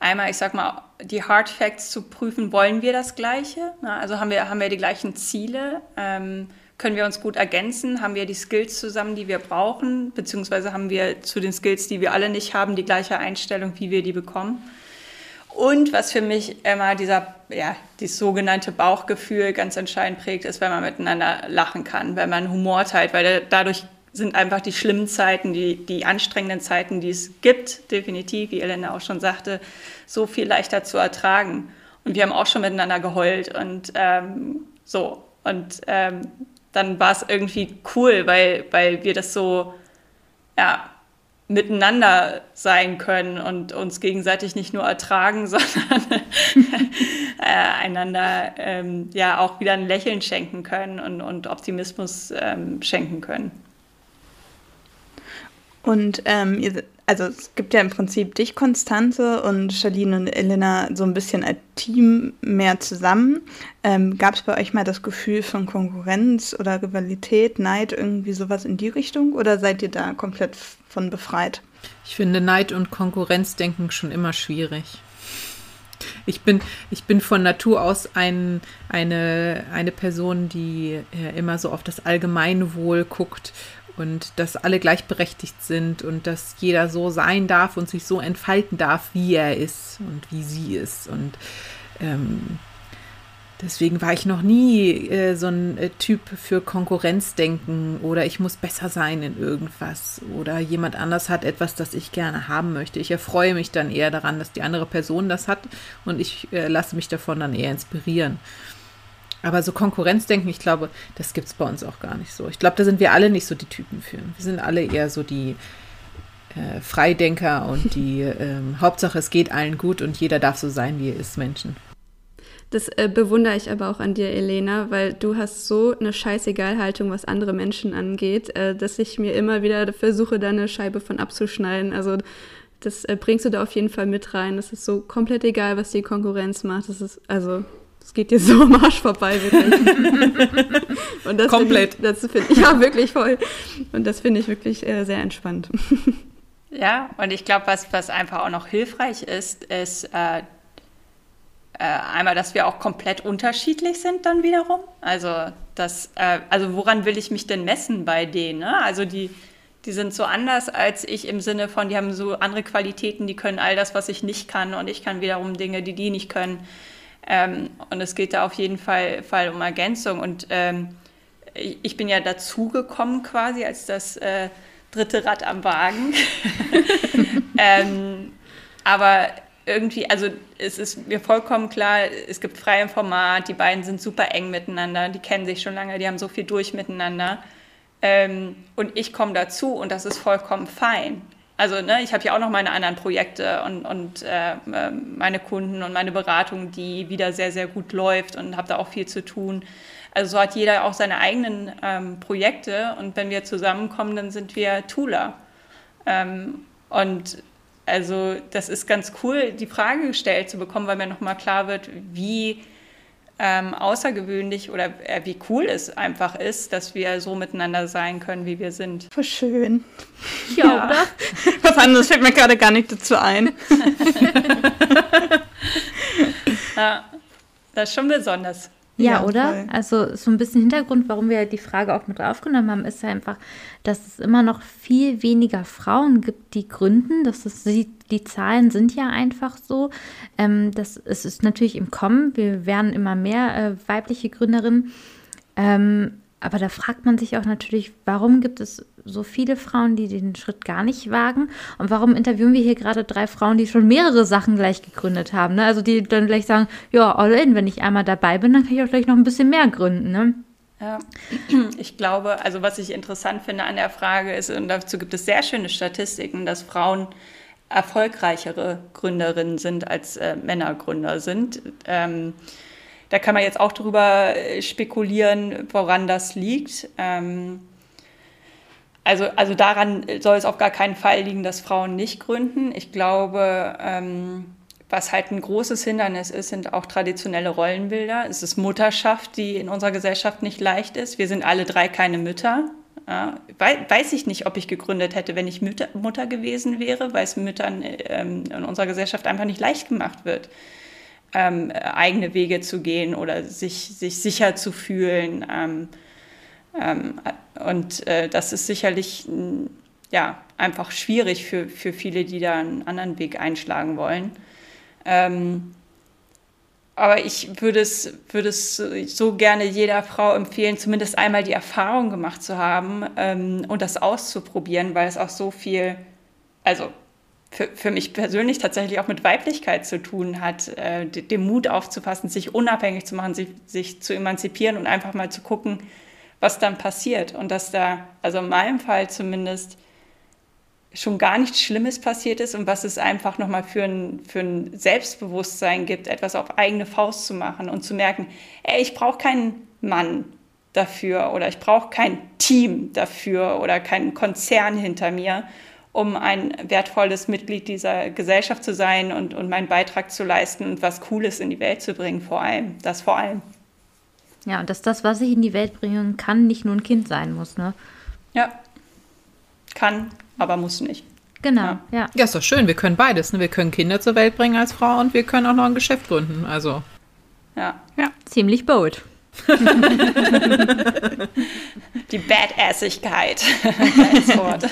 einmal, ich sag mal, die Hard Facts zu prüfen, wollen wir das Gleiche? Also haben wir, haben wir die gleichen Ziele? Ähm, können wir uns gut ergänzen? Haben wir die Skills zusammen, die wir brauchen? Beziehungsweise haben wir zu den Skills, die wir alle nicht haben, die gleiche Einstellung, wie wir die bekommen? Und was für mich immer dieser, ja, dieses sogenannte Bauchgefühl ganz entscheidend prägt, ist, wenn man miteinander lachen kann, wenn man Humor teilt, weil dadurch sind einfach die schlimmen Zeiten, die, die anstrengenden Zeiten, die es gibt, definitiv, wie Elena auch schon sagte, so viel leichter zu ertragen. Und wir haben auch schon miteinander geheult und ähm, so. Und ähm, dann war es irgendwie cool, weil, weil wir das so ja, miteinander sein können und uns gegenseitig nicht nur ertragen, sondern äh, einander ähm, ja auch wieder ein Lächeln schenken können und, und Optimismus ähm, schenken können. Und ähm, ihr also es gibt ja im Prinzip dich, Konstanze, und Charlene und Elena so ein bisschen als Team mehr zusammen. Ähm, Gab es bei euch mal das Gefühl von Konkurrenz oder Rivalität, Neid, irgendwie sowas in die Richtung? Oder seid ihr da komplett von befreit? Ich finde Neid und Konkurrenzdenken schon immer schwierig. Ich bin, ich bin von Natur aus ein, eine, eine Person, die äh, immer so auf das Allgemeinwohl guckt und dass alle gleichberechtigt sind und dass jeder so sein darf und sich so entfalten darf, wie er ist und wie sie ist. Und ähm, deswegen war ich noch nie äh, so ein äh, Typ für Konkurrenzdenken oder ich muss besser sein in irgendwas oder jemand anders hat etwas, das ich gerne haben möchte. Ich erfreue mich dann eher daran, dass die andere Person das hat und ich äh, lasse mich davon dann eher inspirieren. Aber so Konkurrenzdenken, ich glaube, das gibt es bei uns auch gar nicht so. Ich glaube, da sind wir alle nicht so die Typen für. Wir sind alle eher so die äh, Freidenker und die ähm, Hauptsache, es geht allen gut und jeder darf so sein, wie er ist, Menschen. Das äh, bewundere ich aber auch an dir, Elena, weil du hast so eine Scheißegal-Haltung, was andere Menschen angeht, äh, dass ich mir immer wieder versuche, da eine Scheibe von abzuschneiden. Also das äh, bringst du da auf jeden Fall mit rein. Das ist so komplett egal, was die Konkurrenz macht. Das ist, also es geht dir so am Arsch vorbei, wirklich. Und das Komplett. Ich, das finde ich, ja, wirklich voll. Und das finde ich wirklich äh, sehr entspannt. Ja, und ich glaube, was, was einfach auch noch hilfreich ist, ist äh, äh, einmal, dass wir auch komplett unterschiedlich sind dann wiederum. Also, das, äh, also woran will ich mich denn messen bei denen? Ne? Also die, die sind so anders als ich im Sinne von, die haben so andere Qualitäten, die können all das, was ich nicht kann und ich kann wiederum Dinge, die die nicht können. Ähm, und es geht da auf jeden Fall, Fall um Ergänzung. Und ähm, ich bin ja dazugekommen quasi als das äh, dritte Rad am Wagen. ähm, aber irgendwie, also es ist mir vollkommen klar, es gibt freie Format, die beiden sind super eng miteinander, die kennen sich schon lange, die haben so viel durch miteinander. Ähm, und ich komme dazu und das ist vollkommen fein. Also ne, ich habe ja auch noch meine anderen Projekte und, und äh, meine Kunden und meine Beratung, die wieder sehr, sehr gut läuft und habe da auch viel zu tun. Also so hat jeder auch seine eigenen ähm, Projekte und wenn wir zusammenkommen, dann sind wir Tooler. Ähm, und also das ist ganz cool, die Frage gestellt zu bekommen, weil mir nochmal klar wird, wie ähm, außergewöhnlich oder äh, wie cool es einfach ist, dass wir so miteinander sein können, wie wir sind. Voll schön. Ja, ja. oder? Was anderes fällt mir gerade gar nicht dazu ein. ja, das ist schon besonders. Ja, ja, oder? Voll. Also so ein bisschen Hintergrund, warum wir die Frage auch mit aufgenommen haben, ist ja einfach, dass es immer noch viel weniger Frauen gibt, die gründen. Das ist, die, Zahlen sind ja einfach so. Ähm, das es ist natürlich im Kommen. Wir werden immer mehr äh, weibliche Gründerinnen. Ähm, aber da fragt man sich auch natürlich, warum gibt es so viele Frauen, die den Schritt gar nicht wagen? Und warum interviewen wir hier gerade drei Frauen, die schon mehrere Sachen gleich gegründet haben? Ne? Also die dann gleich sagen, ja, all in, wenn ich einmal dabei bin, dann kann ich auch gleich noch ein bisschen mehr gründen. Ne? Ja, ich glaube, also was ich interessant finde an der Frage ist, und dazu gibt es sehr schöne Statistiken, dass Frauen erfolgreichere Gründerinnen sind als äh, Männergründer sind. Ähm, da kann man jetzt auch darüber äh, spekulieren, woran das liegt. Ähm, also, also daran soll es auf gar keinen Fall liegen, dass Frauen nicht gründen. Ich glaube, ähm, was halt ein großes Hindernis ist, sind auch traditionelle Rollenbilder. Es ist Mutterschaft, die in unserer Gesellschaft nicht leicht ist. Wir sind alle drei keine Mütter. Ja, weiß ich nicht, ob ich gegründet hätte, wenn ich Mütter, Mutter gewesen wäre, weil es Müttern ähm, in unserer Gesellschaft einfach nicht leicht gemacht wird ähm, eigene Wege zu gehen oder sich, sich sicher zu fühlen. Ähm, und äh, das ist sicherlich ja, einfach schwierig für, für viele, die da einen anderen Weg einschlagen wollen. Ähm, aber ich würde es, würde es so gerne jeder Frau empfehlen, zumindest einmal die Erfahrung gemacht zu haben ähm, und das auszuprobieren, weil es auch so viel, also für, für mich persönlich tatsächlich auch mit Weiblichkeit zu tun hat, äh, den Mut aufzufassen, sich unabhängig zu machen, sich, sich zu emanzipieren und einfach mal zu gucken, was dann passiert. Und dass da, also in meinem Fall zumindest, schon gar nichts Schlimmes passiert ist und was es einfach nochmal für ein, für ein Selbstbewusstsein gibt, etwas auf eigene Faust zu machen und zu merken, ey, ich brauche keinen Mann dafür oder ich brauche kein Team dafür oder keinen Konzern hinter mir, um ein wertvolles Mitglied dieser Gesellschaft zu sein und, und meinen Beitrag zu leisten und was Cooles in die Welt zu bringen, vor allem. Das vor allem. Ja, und dass das, was ich in die Welt bringen kann, nicht nur ein Kind sein muss, ne? Ja. Kann, aber muss nicht. Genau, ja. Ja, ja ist doch schön. Wir können beides. Ne? Wir können Kinder zur Welt bringen als Frau und wir können auch noch ein Geschäft gründen. Also. Ja. Ja. Ziemlich bold. Die Badassigkeit.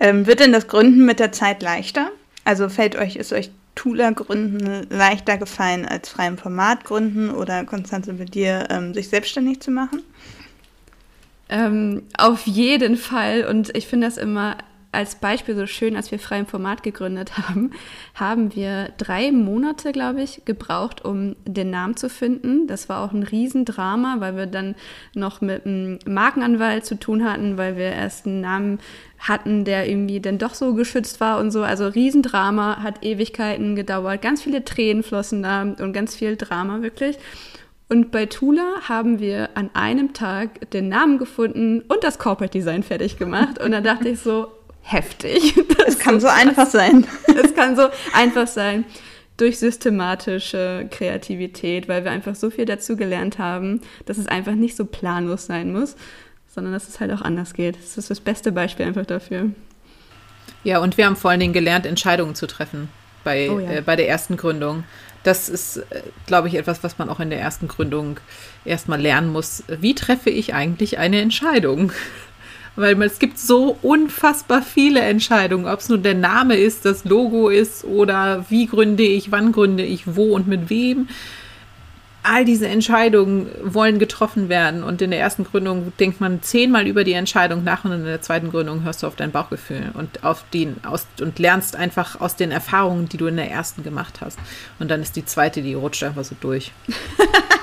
ähm, wird denn das Gründen mit der Zeit leichter? Also fällt euch, ist euch Tula gründen leichter gefallen als freiem Format gründen oder Konstanze mit dir, ähm, sich selbstständig zu machen? Ähm, auf jeden Fall. Und ich finde das immer als Beispiel so schön, als wir frei im Format gegründet haben, haben wir drei Monate, glaube ich, gebraucht, um den Namen zu finden. Das war auch ein Riesendrama, weil wir dann noch mit einem Markenanwalt zu tun hatten, weil wir erst einen Namen hatten, der irgendwie dann doch so geschützt war und so. Also Riesendrama, hat Ewigkeiten gedauert. Ganz viele Tränen flossen da und ganz viel Drama wirklich. Und bei Tula haben wir an einem Tag den Namen gefunden und das Corporate Design fertig gemacht. Und dann dachte ich so, heftig. Es kann so, so einfach sein. Es kann so einfach sein durch systematische Kreativität, weil wir einfach so viel dazu gelernt haben, dass es einfach nicht so planlos sein muss, sondern dass es halt auch anders geht. Das ist das beste Beispiel einfach dafür. Ja, und wir haben vor allen Dingen gelernt, Entscheidungen zu treffen bei, oh ja. äh, bei der ersten Gründung. Das ist, äh, glaube ich, etwas, was man auch in der ersten Gründung erstmal lernen muss. Wie treffe ich eigentlich eine Entscheidung? Weil es gibt so unfassbar viele Entscheidungen, ob es nun der Name ist, das Logo ist oder wie gründe ich, wann gründe ich, wo und mit wem. All diese Entscheidungen wollen getroffen werden und in der ersten Gründung denkt man zehnmal über die Entscheidung nach und in der zweiten Gründung hörst du auf dein Bauchgefühl und auf den aus und lernst einfach aus den Erfahrungen, die du in der ersten gemacht hast. Und dann ist die zweite, die rutscht einfach so durch.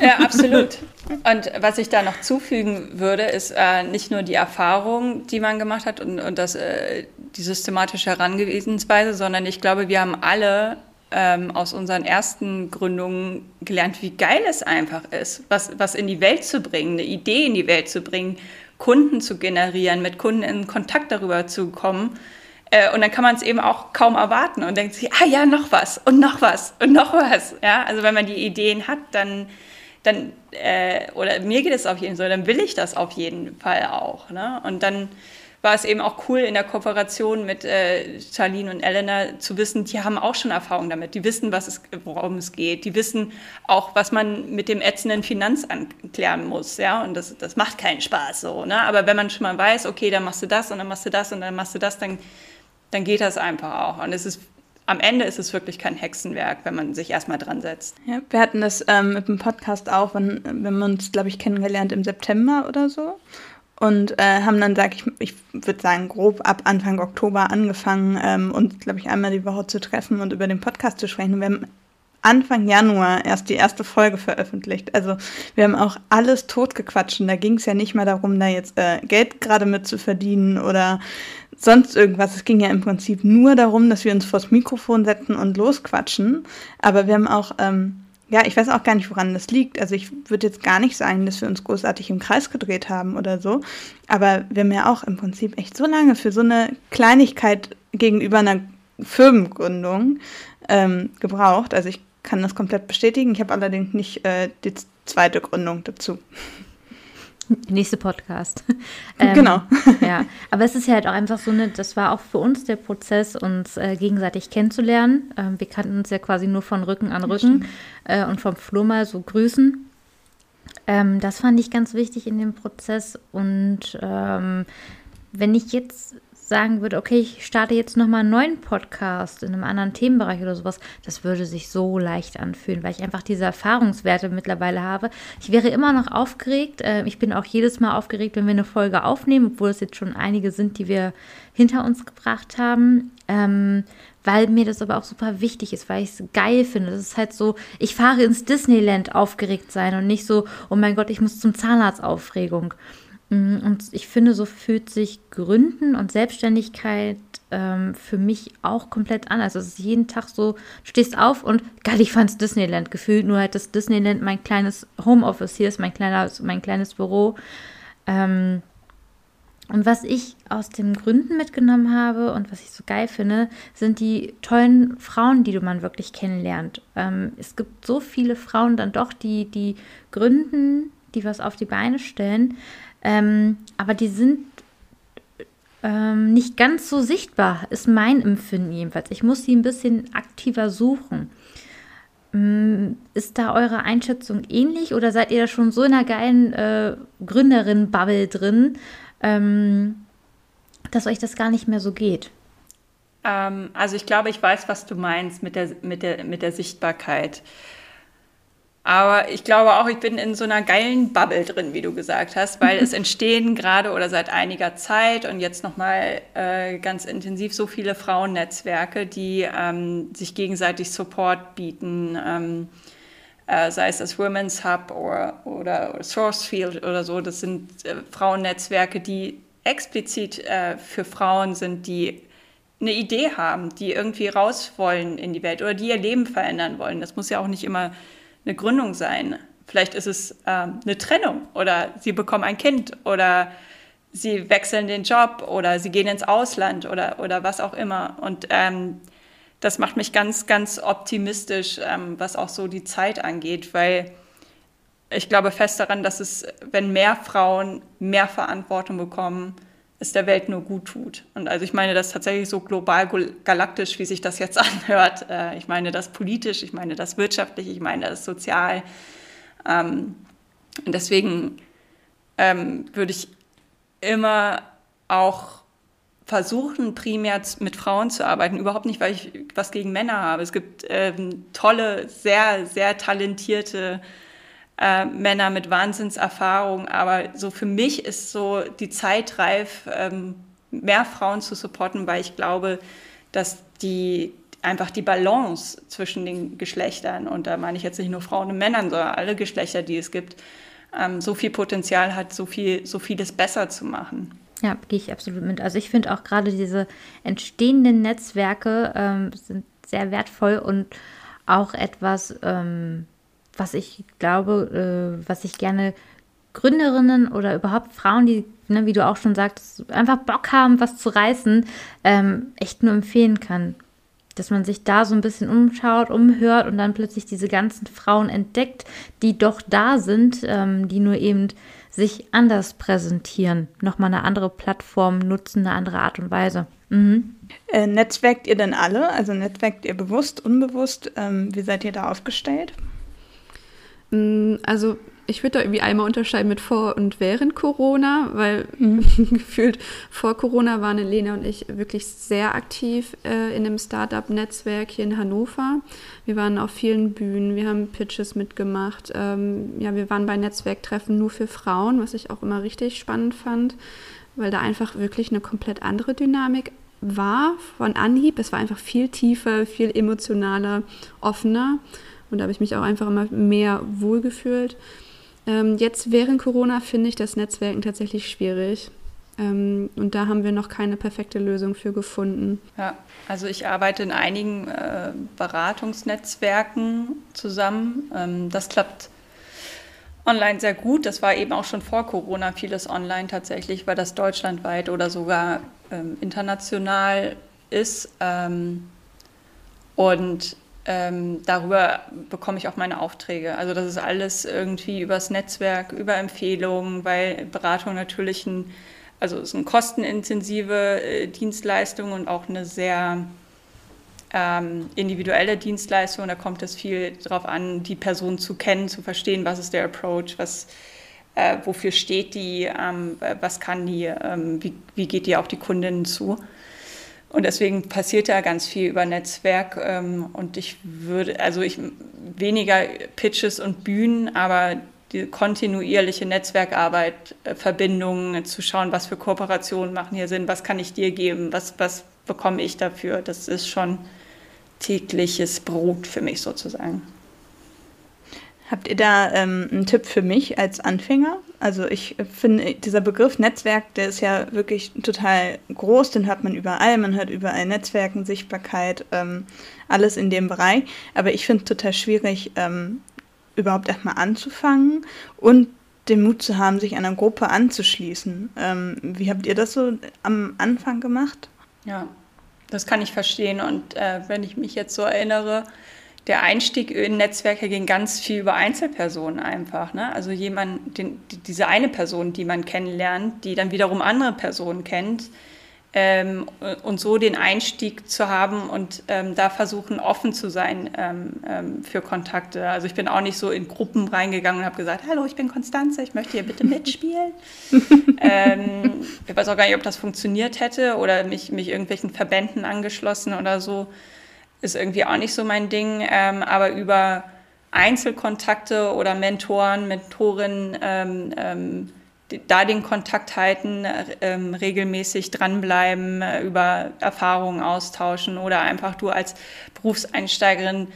ja, absolut. Und was ich da noch zufügen würde, ist äh, nicht nur die Erfahrung, die man gemacht hat und, und das, äh, die systematische Herangehensweise, sondern ich glaube, wir haben alle ähm, aus unseren ersten Gründungen gelernt, wie geil es einfach ist, was, was in die Welt zu bringen, eine Idee in die Welt zu bringen, Kunden zu generieren, mit Kunden in Kontakt darüber zu kommen. Äh, und dann kann man es eben auch kaum erwarten und denkt sich, ah ja, noch was und noch was und noch was. Ja, also wenn man die Ideen hat, dann dann, äh, oder mir geht es auf jeden Fall dann will ich das auf jeden Fall auch. Ne? Und dann war es eben auch cool in der Kooperation mit äh, Charlene und Elena zu wissen, die haben auch schon Erfahrung damit. Die wissen, was es, worum es geht. Die wissen auch, was man mit dem ätzenden Finanzamt klären muss. Ja? Und das, das macht keinen Spaß so. Ne? Aber wenn man schon mal weiß, okay, dann machst du das und dann machst du das und dann machst du das, dann, dann geht das einfach auch. Und es ist am Ende ist es wirklich kein Hexenwerk, wenn man sich erstmal dran setzt. Ja, wir hatten das ähm, mit dem Podcast auch, wenn, wenn wir uns, glaube ich, kennengelernt im September oder so. Und äh, haben dann, sag ich, ich würde sagen, grob ab Anfang Oktober angefangen, ähm, uns, glaube ich, einmal die Woche zu treffen und über den Podcast zu sprechen. Und wir haben Anfang Januar erst die erste Folge veröffentlicht. Also wir haben auch alles totgequatscht. Und da ging es ja nicht mal darum, da jetzt äh, Geld gerade mit zu verdienen oder sonst irgendwas. Es ging ja im Prinzip nur darum, dass wir uns vors Mikrofon setzen und losquatschen. Aber wir haben auch, ähm, ja, ich weiß auch gar nicht, woran das liegt. Also ich würde jetzt gar nicht sagen, dass wir uns großartig im Kreis gedreht haben oder so. Aber wir haben ja auch im Prinzip echt so lange für so eine Kleinigkeit gegenüber einer Firmengründung ähm, gebraucht. Also ich kann das komplett bestätigen. Ich habe allerdings nicht äh, die zweite Gründung dazu. Nächste Podcast. Ähm, genau. ja, aber es ist ja halt auch einfach so eine, das war auch für uns der Prozess, uns äh, gegenseitig kennenzulernen. Ähm, wir kannten uns ja quasi nur von Rücken an Rücken äh, und vom Flur mal so grüßen. Ähm, das fand ich ganz wichtig in dem Prozess. Und ähm, wenn ich jetzt sagen würde, okay, ich starte jetzt nochmal einen neuen Podcast in einem anderen Themenbereich oder sowas, das würde sich so leicht anfühlen, weil ich einfach diese Erfahrungswerte mittlerweile habe. Ich wäre immer noch aufgeregt. Äh, ich bin auch jedes Mal aufgeregt, wenn wir eine Folge aufnehmen, obwohl es jetzt schon einige sind, die wir hinter uns gebracht haben. Ähm, weil mir das aber auch super wichtig ist, weil ich es geil finde. Das ist halt so, ich fahre ins Disneyland aufgeregt sein und nicht so, oh mein Gott, ich muss zum Zahnarzt Aufregung. Mm, und ich finde, so fühlt sich Gründen und Selbstständigkeit ähm, für mich auch komplett an. Also es ist jeden Tag so, du stehst auf und geil, ich fand's Disneyland gefühlt, nur halt das Disneyland mein kleines Homeoffice hier ist, mein, kleiner, mein kleines Büro. Ähm, und was ich aus den Gründen mitgenommen habe und was ich so geil finde, sind die tollen Frauen, die du man wirklich kennenlernt. Ähm, es gibt so viele Frauen dann doch, die, die gründen, die was auf die Beine stellen, ähm, aber die sind ähm, nicht ganz so sichtbar, ist mein Empfinden jedenfalls. Ich muss sie ein bisschen aktiver suchen. Ähm, ist da eure Einschätzung ähnlich oder seid ihr da schon so in einer geilen äh, Gründerin-Bubble drin, ähm, dass euch das gar nicht mehr so geht? Ähm, also ich glaube, ich weiß, was du meinst mit der, mit der, mit der Sichtbarkeit. Aber ich glaube auch, ich bin in so einer geilen Bubble drin, wie du gesagt hast, weil es entstehen gerade oder seit einiger Zeit und jetzt nochmal äh, ganz intensiv so viele Frauennetzwerke, die ähm, sich gegenseitig Support bieten, ähm, äh, sei es das Women's Hub oder, oder, oder Sourcefield oder so. Das sind äh, Frauennetzwerke, die explizit äh, für Frauen sind, die eine Idee haben, die irgendwie raus wollen in die Welt oder die ihr Leben verändern wollen. Das muss ja auch nicht immer eine Gründung sein. Vielleicht ist es ähm, eine Trennung oder sie bekommen ein Kind oder sie wechseln den Job oder sie gehen ins Ausland oder, oder was auch immer. Und ähm, das macht mich ganz, ganz optimistisch, ähm, was auch so die Zeit angeht, weil ich glaube fest daran, dass es, wenn mehr Frauen mehr Verantwortung bekommen, es der Welt nur gut tut. Und also ich meine das tatsächlich so global galaktisch, wie sich das jetzt anhört. Äh, ich meine das politisch, ich meine das wirtschaftlich, ich meine das sozial. Ähm, und deswegen ähm, würde ich immer auch versuchen, primär mit Frauen zu arbeiten. Überhaupt nicht, weil ich was gegen Männer habe. Es gibt ähm, tolle, sehr, sehr talentierte äh, Männer mit Wahnsinnserfahrung. Aber so für mich ist so die Zeit reif, ähm, mehr Frauen zu supporten, weil ich glaube, dass die einfach die Balance zwischen den Geschlechtern, und da meine ich jetzt nicht nur Frauen und Männern, sondern alle Geschlechter, die es gibt, ähm, so viel Potenzial hat, so viel, so vieles besser zu machen. Ja, gehe ich absolut mit. Also ich finde auch gerade diese entstehenden Netzwerke ähm, sind sehr wertvoll und auch etwas, ähm, was ich glaube, äh, was ich gerne Gründerinnen oder überhaupt Frauen, die, ne, wie du auch schon sagst, einfach Bock haben, was zu reißen, ähm, echt nur empfehlen kann. Dass man sich da so ein bisschen umschaut, umhört und dann plötzlich diese ganzen Frauen entdeckt, die doch da sind, ähm, die nur eben sich anders präsentieren, nochmal eine andere Plattform nutzen, eine andere Art und Weise. Mhm. Äh, netzwerkt ihr denn alle? Also netzwerkt ihr bewusst, unbewusst? Ähm, wie seid ihr da aufgestellt? Mm, also ich würde da irgendwie einmal unterscheiden mit vor und während Corona, weil mhm. gefühlt vor Corona waren Lena und ich wirklich sehr aktiv äh, in einem Startup-Netzwerk hier in Hannover. Wir waren auf vielen Bühnen, wir haben Pitches mitgemacht. Ähm, ja, wir waren bei Netzwerktreffen nur für Frauen, was ich auch immer richtig spannend fand, weil da einfach wirklich eine komplett andere Dynamik war von Anhieb. Es war einfach viel tiefer, viel emotionaler, offener. Und da habe ich mich auch einfach immer mehr wohlgefühlt. Ähm, jetzt während Corona finde ich das Netzwerken tatsächlich schwierig. Ähm, und da haben wir noch keine perfekte Lösung für gefunden. Ja, also ich arbeite in einigen äh, Beratungsnetzwerken zusammen. Ähm, das klappt online sehr gut. Das war eben auch schon vor Corona vieles online tatsächlich, weil das deutschlandweit oder sogar ähm, international ist. Ähm, und ähm, darüber bekomme ich auch meine Aufträge. Also das ist alles irgendwie übers Netzwerk, über Empfehlungen, weil Beratung natürlich ein, also ist eine kostenintensive äh, Dienstleistung und auch eine sehr ähm, individuelle Dienstleistung. Da kommt es viel darauf an, die Person zu kennen, zu verstehen, was ist der Approach, was, äh, wofür steht die, ähm, was kann die, ähm, wie, wie geht die auf die Kundinnen zu. Und deswegen passiert da ganz viel über Netzwerk. Ähm, und ich würde, also ich weniger Pitches und Bühnen, aber die kontinuierliche Netzwerkarbeit, äh, Verbindungen, zu schauen, was für Kooperationen machen hier Sinn, was kann ich dir geben, was, was bekomme ich dafür. Das ist schon tägliches Brot für mich sozusagen. Habt ihr da ähm, einen Tipp für mich als Anfänger? Also ich finde, dieser Begriff Netzwerk, der ist ja wirklich total groß, den hört man überall, man hört überall Netzwerken, Sichtbarkeit, ähm, alles in dem Bereich. Aber ich finde es total schwierig, ähm, überhaupt erstmal anzufangen und den Mut zu haben, sich einer Gruppe anzuschließen. Ähm, wie habt ihr das so am Anfang gemacht? Ja, das kann ich verstehen. Und äh, wenn ich mich jetzt so erinnere, der Einstieg in Netzwerke ging ganz viel über Einzelpersonen einfach. Ne? Also jemand, den, diese eine Person, die man kennenlernt, die dann wiederum andere Personen kennt, ähm, und so den Einstieg zu haben und ähm, da versuchen, offen zu sein ähm, ähm für Kontakte. Also ich bin auch nicht so in Gruppen reingegangen und habe gesagt, hallo, ich bin Konstanze, ich möchte hier bitte mitspielen. Ähm, ich weiß auch gar nicht, ob das funktioniert hätte oder mich, mich irgendwelchen Verbänden angeschlossen oder so. Ist irgendwie auch nicht so mein Ding. Ähm, aber über Einzelkontakte oder Mentoren, Mentorinnen, da den Kontakt halten, ähm, regelmäßig dranbleiben, äh, über Erfahrungen austauschen oder einfach du als Berufseinsteigerin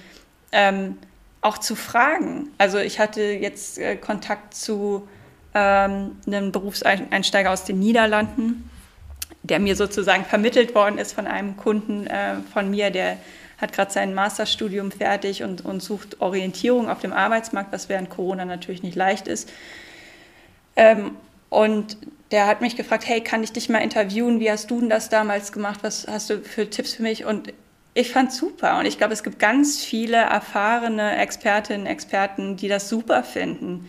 ähm, auch zu fragen. Also ich hatte jetzt äh, Kontakt zu ähm, einem Berufseinsteiger aus den Niederlanden, der mir sozusagen vermittelt worden ist von einem Kunden äh, von mir, der hat gerade sein Masterstudium fertig und, und sucht Orientierung auf dem Arbeitsmarkt, was während Corona natürlich nicht leicht ist. Ähm, und der hat mich gefragt, hey, kann ich dich mal interviewen? Wie hast du denn das damals gemacht? Was hast du für Tipps für mich? Und ich fand super. Und ich glaube, es gibt ganz viele erfahrene Expertinnen, Experten, die das super finden,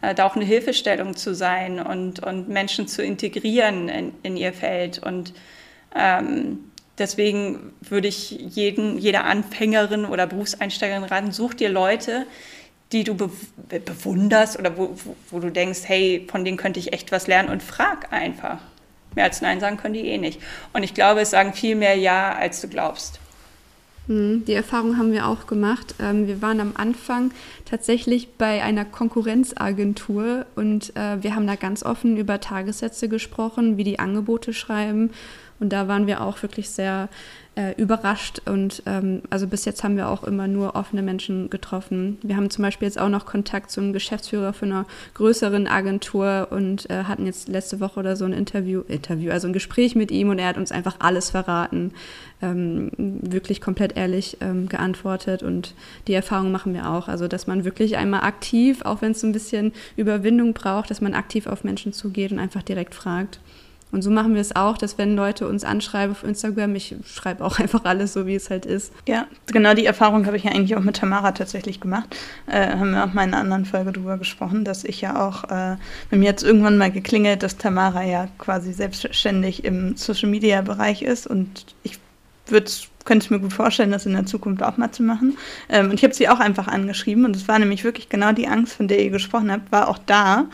äh, da auch eine Hilfestellung zu sein und, und Menschen zu integrieren in, in ihr Feld. Und ähm, deswegen würde ich jeden, jeder Anfängerin oder Berufseinsteigerin raten, such dir Leute, die du be bewunderst oder wo, wo, wo, du denkst, hey, von denen könnte ich echt was lernen und frag einfach. Mehr als Nein sagen können die eh nicht. Und ich glaube, es sagen viel mehr Ja, als du glaubst. Hm, die Erfahrung haben wir auch gemacht. Ähm, wir waren am Anfang tatsächlich bei einer Konkurrenzagentur und äh, wir haben da ganz offen über Tagessätze gesprochen, wie die Angebote schreiben. Und da waren wir auch wirklich sehr äh, überrascht. Und ähm, also bis jetzt haben wir auch immer nur offene Menschen getroffen. Wir haben zum Beispiel jetzt auch noch Kontakt zum Geschäftsführer von einer größeren Agentur und äh, hatten jetzt letzte Woche oder so ein Interview, Interview, also ein Gespräch mit ihm und er hat uns einfach alles verraten. Ähm, wirklich komplett ehrlich ähm, geantwortet und die Erfahrung machen wir auch. Also, dass man wirklich einmal aktiv, auch wenn es so ein bisschen Überwindung braucht, dass man aktiv auf Menschen zugeht und einfach direkt fragt. Und so machen wir es auch, dass wenn Leute uns anschreiben auf Instagram, ich schreibe auch einfach alles so, wie es halt ist. Ja, genau die Erfahrung habe ich ja eigentlich auch mit Tamara tatsächlich gemacht. Äh, haben wir auch mal in einer anderen Folge drüber gesprochen, dass ich ja auch, äh, bei mir jetzt irgendwann mal geklingelt, dass Tamara ja quasi selbstständig im Social Media Bereich ist und ich würde könnte ich mir gut vorstellen, das in der Zukunft auch mal zu machen. Ähm, und ich habe sie auch einfach angeschrieben und es war nämlich wirklich genau die Angst, von der ihr gesprochen habt, war auch da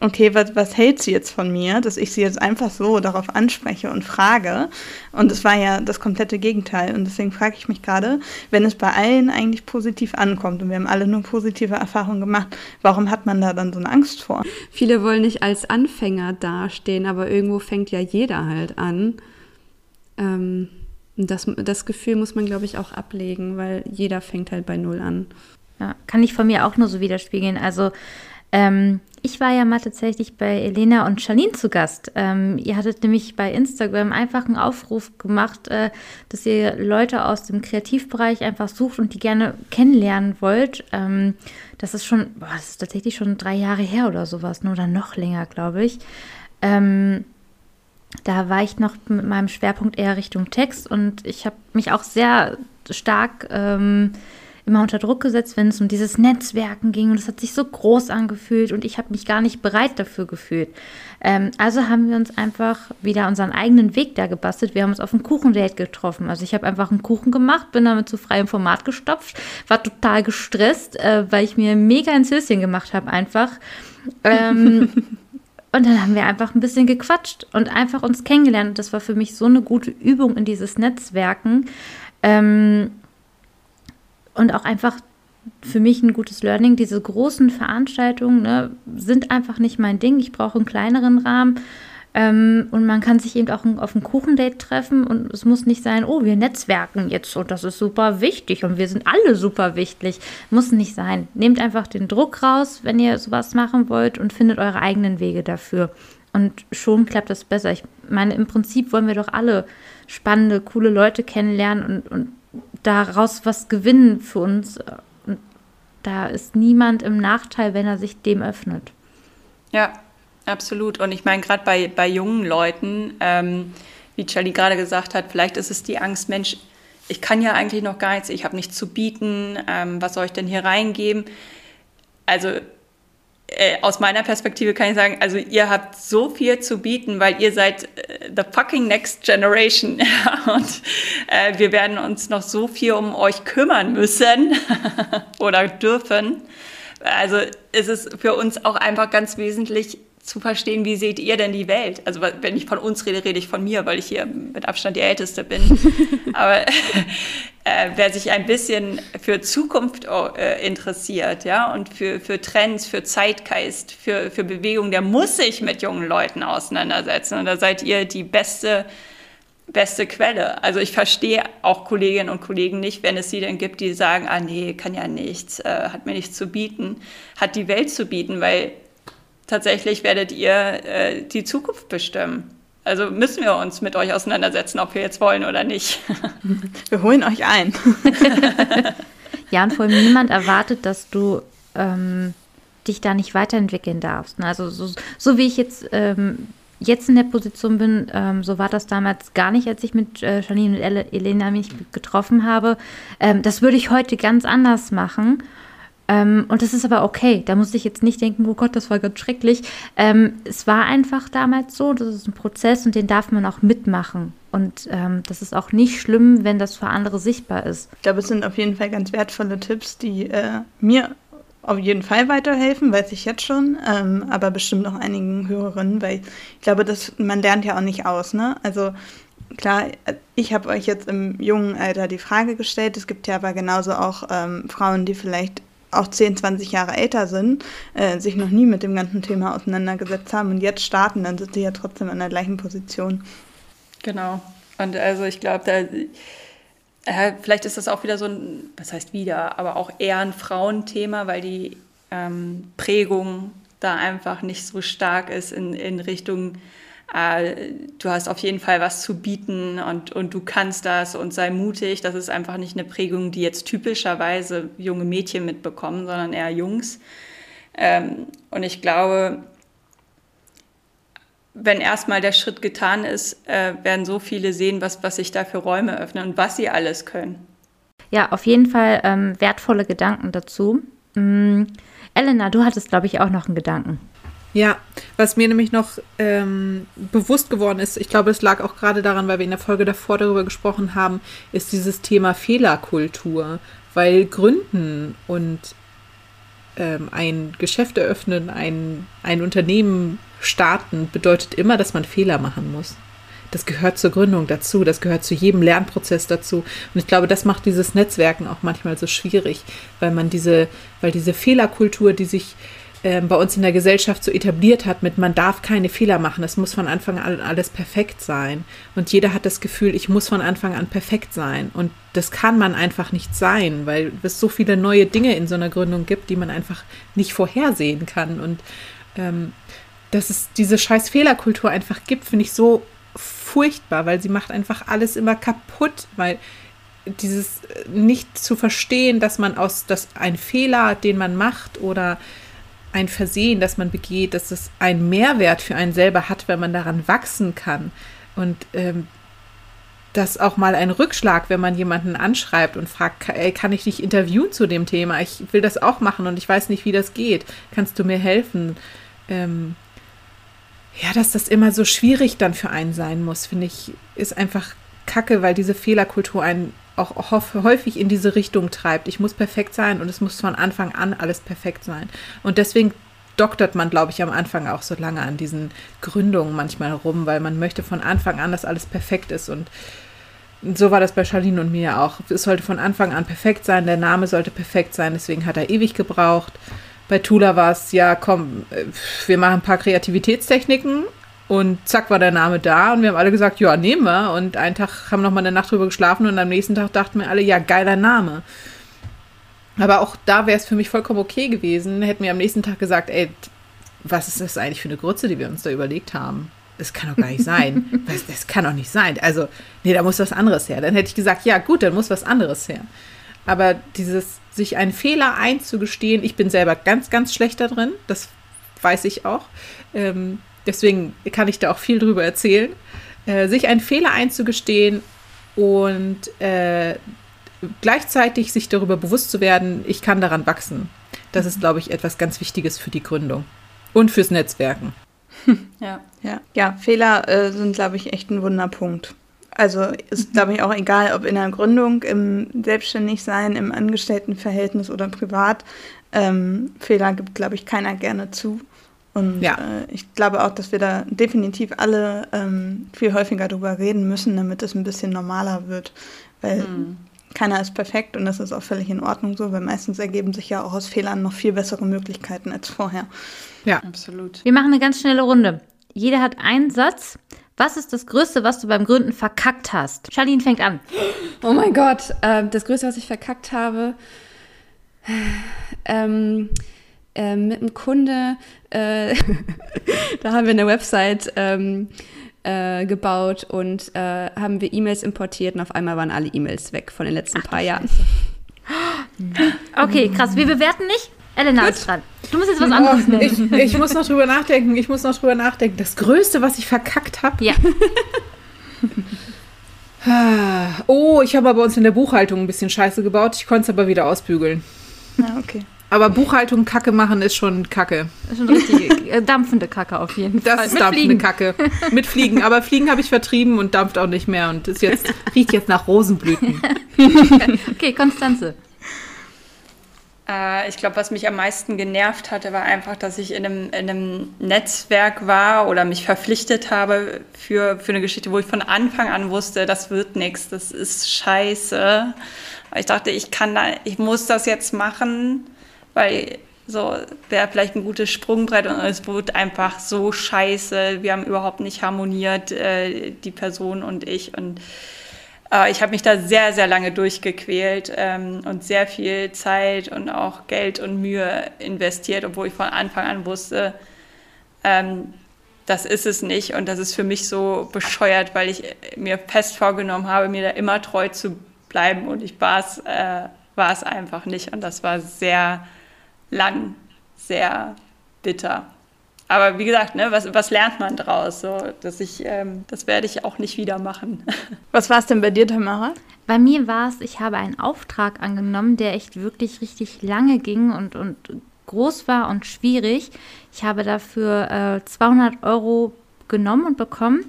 okay, was, was hält sie jetzt von mir, dass ich sie jetzt einfach so darauf anspreche und frage. Und es war ja das komplette Gegenteil. Und deswegen frage ich mich gerade, wenn es bei allen eigentlich positiv ankommt und wir haben alle nur positive Erfahrungen gemacht, warum hat man da dann so eine Angst vor? Viele wollen nicht als Anfänger dastehen, aber irgendwo fängt ja jeder halt an. Ähm, das, das Gefühl muss man, glaube ich, auch ablegen, weil jeder fängt halt bei Null an. Ja, kann ich von mir auch nur so widerspiegeln. Also ähm, ich war ja mal tatsächlich bei Elena und Janine zu Gast. Ähm, ihr hattet nämlich bei Instagram einfach einen Aufruf gemacht, äh, dass ihr Leute aus dem Kreativbereich einfach sucht und die gerne kennenlernen wollt. Ähm, das ist schon, boah, das ist tatsächlich schon drei Jahre her oder sowas, ne, oder noch länger, glaube ich. Ähm, da war ich noch mit meinem Schwerpunkt eher Richtung Text und ich habe mich auch sehr stark ähm, immer unter Druck gesetzt, wenn es um dieses Netzwerken ging und es hat sich so groß angefühlt und ich habe mich gar nicht bereit dafür gefühlt. Ähm, also haben wir uns einfach wieder unseren eigenen Weg da gebastelt. Wir haben uns auf ein Kuchendate getroffen. Also ich habe einfach einen Kuchen gemacht, bin damit zu freiem Format gestopft, war total gestresst, äh, weil ich mir mega ins Höschen gemacht habe einfach. Ähm, Und dann haben wir einfach ein bisschen gequatscht und einfach uns kennengelernt. Und das war für mich so eine gute Übung in dieses Netzwerken. Ähm, und auch einfach für mich ein gutes Learning. Diese großen Veranstaltungen ne, sind einfach nicht mein Ding. Ich brauche einen kleineren Rahmen. Ähm, und man kann sich eben auch auf ein Kuchendate treffen und es muss nicht sein, oh, wir netzwerken jetzt und das ist super wichtig und wir sind alle super wichtig. Muss nicht sein. Nehmt einfach den Druck raus, wenn ihr sowas machen wollt und findet eure eigenen Wege dafür. Und schon klappt das besser. Ich meine, im Prinzip wollen wir doch alle spannende, coole Leute kennenlernen und, und daraus was gewinnen für uns. Da ist niemand im Nachteil, wenn er sich dem öffnet. Ja, absolut. Und ich meine, gerade bei, bei jungen Leuten, ähm, wie Charlie gerade gesagt hat, vielleicht ist es die Angst, Mensch, ich kann ja eigentlich noch gar nichts, ich habe nichts zu bieten, ähm, was soll ich denn hier reingeben? Also äh, aus meiner Perspektive kann ich sagen, also ihr habt so viel zu bieten, weil ihr seid äh, the fucking next generation. Und äh, wir werden uns noch so viel um euch kümmern müssen oder dürfen. Also es ist für uns auch einfach ganz wesentlich zu verstehen, wie seht ihr denn die Welt? Also wenn ich von uns rede, rede ich von mir, weil ich hier mit Abstand die Älteste bin. Aber äh, wer sich ein bisschen für Zukunft äh, interessiert, ja, und für, für Trends, für Zeitgeist, für, für Bewegung, der muss sich mit jungen Leuten auseinandersetzen. Und da seid ihr die beste, beste Quelle. Also ich verstehe auch Kolleginnen und Kollegen nicht, wenn es sie denn gibt, die sagen, ah nee, kann ja nichts, äh, hat mir nichts zu bieten, hat die Welt zu bieten, weil tatsächlich werdet ihr äh, die Zukunft bestimmen. Also müssen wir uns mit euch auseinandersetzen, ob wir jetzt wollen oder nicht. Wir holen euch ein. ja, und vor allem niemand erwartet, dass du ähm, dich da nicht weiterentwickeln darfst. Ne? Also so, so wie ich jetzt, ähm, jetzt in der Position bin, ähm, so war das damals gar nicht, als ich mit äh, Janine und Elena mich getroffen habe. Ähm, das würde ich heute ganz anders machen. Ähm, und das ist aber okay. Da muss ich jetzt nicht denken, oh Gott, das war ganz schrecklich. Ähm, es war einfach damals so, das ist ein Prozess und den darf man auch mitmachen. Und ähm, das ist auch nicht schlimm, wenn das für andere sichtbar ist. Ich glaube, es sind auf jeden Fall ganz wertvolle Tipps, die äh, mir auf jeden Fall weiterhelfen, weiß ich jetzt schon, ähm, aber bestimmt noch einigen Hörerinnen, weil ich glaube, dass man lernt ja auch nicht aus, ne? Also klar, ich habe euch jetzt im jungen Alter die Frage gestellt. Es gibt ja aber genauso auch ähm, Frauen, die vielleicht auch 10, 20 Jahre älter sind, äh, sich noch nie mit dem ganzen Thema auseinandergesetzt haben und jetzt starten, dann sind sie ja trotzdem an der gleichen Position. Genau. Und also ich glaube, da äh, vielleicht ist das auch wieder so ein, was heißt wieder, aber auch eher ein Frauenthema, weil die ähm, Prägung da einfach nicht so stark ist in, in Richtung äh, du hast auf jeden Fall was zu bieten und, und du kannst das und sei mutig. Das ist einfach nicht eine Prägung, die jetzt typischerweise junge Mädchen mitbekommen, sondern eher Jungs. Ähm, und ich glaube, wenn erstmal der Schritt getan ist, äh, werden so viele sehen, was, was sich da für Räume öffnen und was sie alles können. Ja, auf jeden Fall ähm, wertvolle Gedanken dazu. Mm, Elena, du hattest, glaube ich, auch noch einen Gedanken. Ja, was mir nämlich noch ähm, bewusst geworden ist, ich glaube, es lag auch gerade daran, weil wir in der Folge davor darüber gesprochen haben, ist dieses Thema Fehlerkultur. Weil Gründen und ähm, ein Geschäft eröffnen, ein, ein Unternehmen starten, bedeutet immer, dass man Fehler machen muss. Das gehört zur Gründung dazu, das gehört zu jedem Lernprozess dazu. Und ich glaube, das macht dieses Netzwerken auch manchmal so schwierig, weil man diese, weil diese Fehlerkultur, die sich äh, bei uns in der Gesellschaft so etabliert hat mit, man darf keine Fehler machen, es muss von Anfang an alles perfekt sein. Und jeder hat das Gefühl, ich muss von Anfang an perfekt sein. Und das kann man einfach nicht sein, weil es so viele neue Dinge in so einer Gründung gibt, die man einfach nicht vorhersehen kann. Und ähm, dass es diese scheiß Fehlerkultur einfach gibt, finde ich so furchtbar, weil sie macht einfach alles immer kaputt, weil dieses äh, nicht zu verstehen, dass man aus, dass ein Fehler, den man macht oder ein Versehen, das man begeht, dass es einen Mehrwert für einen selber hat, wenn man daran wachsen kann. Und ähm, dass auch mal ein Rückschlag, wenn man jemanden anschreibt und fragt, ey, kann ich dich interviewen zu dem Thema? Ich will das auch machen und ich weiß nicht, wie das geht. Kannst du mir helfen? Ähm, ja, dass das immer so schwierig dann für einen sein muss, finde ich, ist einfach kacke, weil diese Fehlerkultur einen auch häufig in diese Richtung treibt. Ich muss perfekt sein und es muss von Anfang an alles perfekt sein. Und deswegen doktert man, glaube ich, am Anfang auch so lange an diesen Gründungen manchmal rum, weil man möchte von Anfang an, dass alles perfekt ist. Und so war das bei Charlene und mir auch. Es sollte von Anfang an perfekt sein, der Name sollte perfekt sein, deswegen hat er ewig gebraucht. Bei Tula war es, ja, komm, äh, wir machen ein paar Kreativitätstechniken und zack war der Name da und wir haben alle gesagt, ja, nehmen wir. Und einen Tag haben wir noch mal eine Nacht drüber geschlafen und am nächsten Tag dachten wir alle, ja, geiler Name. Aber auch da wäre es für mich vollkommen okay gewesen, hätten wir am nächsten Tag gesagt, ey, was ist das eigentlich für eine Grütze, die wir uns da überlegt haben? Das kann doch gar nicht sein. Das, das kann doch nicht sein. Also, nee, da muss was anderes her. Dann hätte ich gesagt, ja, gut, dann muss was anderes her. Aber dieses, sich einen Fehler einzugestehen, ich bin selber ganz, ganz schlecht da drin, das weiß ich auch. Ähm, Deswegen kann ich da auch viel drüber erzählen. Äh, sich einen Fehler einzugestehen und äh, gleichzeitig sich darüber bewusst zu werden, ich kann daran wachsen. Das ist, glaube ich, etwas ganz Wichtiges für die Gründung und fürs Netzwerken. Ja, ja, ja Fehler äh, sind, glaube ich, echt ein Wunderpunkt. Also ist, glaube ich, auch egal, ob in der Gründung, im Selbstständigsein, im Angestelltenverhältnis oder privat. Ähm, Fehler gibt, glaube ich, keiner gerne zu. Und Ja. äh, ich glaube auch, dass wir da definitiv alle ähm, viel häufiger drüber reden müssen, damit es ein bisschen normaler wird. Weil keiner ist perfekt und das ist auch völlig in Ordnung so, weil meistens ergeben sich ja auch aus Fehlern noch viel bessere Möglichkeiten als vorher. Ja. Absolut. Wir machen eine ganz schnelle Runde. Jeder hat einen Satz. Was ist das Größte, was du beim Gründen verkackt hast? Charlene fängt an. Oh mein Gott, ähm, das Größte, was ich verkackt habe, ähm, ähm, mit einem Kunde, äh, da haben wir eine Website ähm, äh, gebaut und äh, haben wir E-Mails importiert und auf einmal waren alle E-Mails weg von den letzten paar Jahren. Okay, krass. Wir bewerten nicht. Elena ist dran. Du musst jetzt was anderes Oh, nennen. ich, ich muss noch drüber nachdenken. Ich muss noch drüber nachdenken. Das Größte, was ich verkackt habe. Ja. Oh, ich habe bei uns in der Buchhaltung ein bisschen Scheiße gebaut. Ich konnte es aber wieder ausbügeln. Ja, okay. Aber Buchhaltung Kacke machen ist schon Kacke. Das ist schon richtig äh, dampfende Kacke auf jeden Das Fall. ist Mit dampfende Fliegen. Kacke. Mit Fliegen. Aber Fliegen habe ich vertrieben und dampft auch nicht mehr. Und ist jetzt, riecht jetzt nach Rosenblüten. Okay, Konstanze. Äh, ich glaube, was mich am meisten genervt hatte, war einfach, dass ich in einem, in einem Netzwerk war oder mich verpflichtet habe für, für eine Geschichte, wo ich von Anfang an wusste, das wird nichts, das ist scheiße. Ich dachte, ich kann da, ich muss das jetzt machen, weil so wäre vielleicht ein gutes Sprungbrett und es wurde einfach so scheiße. Wir haben überhaupt nicht harmoniert, äh, die Person und ich und äh, ich habe mich da sehr, sehr lange durchgequält ähm, und sehr viel Zeit und auch Geld und Mühe investiert, obwohl ich von Anfang an wusste, ähm, das ist es nicht. Und das ist für mich so bescheuert, weil ich mir fest vorgenommen habe, mir da immer treu zu bleiben. Und ich war es, äh, war es einfach nicht. Und das war sehr lang, sehr bitter. Aber wie gesagt, ne, was, was lernt man draus? So, dass ich, ähm, das werde ich auch nicht wieder machen. Was war es denn bei dir, Tamara? Bei mir war es, ich habe einen Auftrag angenommen, der echt wirklich richtig lange ging und, und groß war und schwierig. Ich habe dafür äh, 200 Euro genommen und bekommen.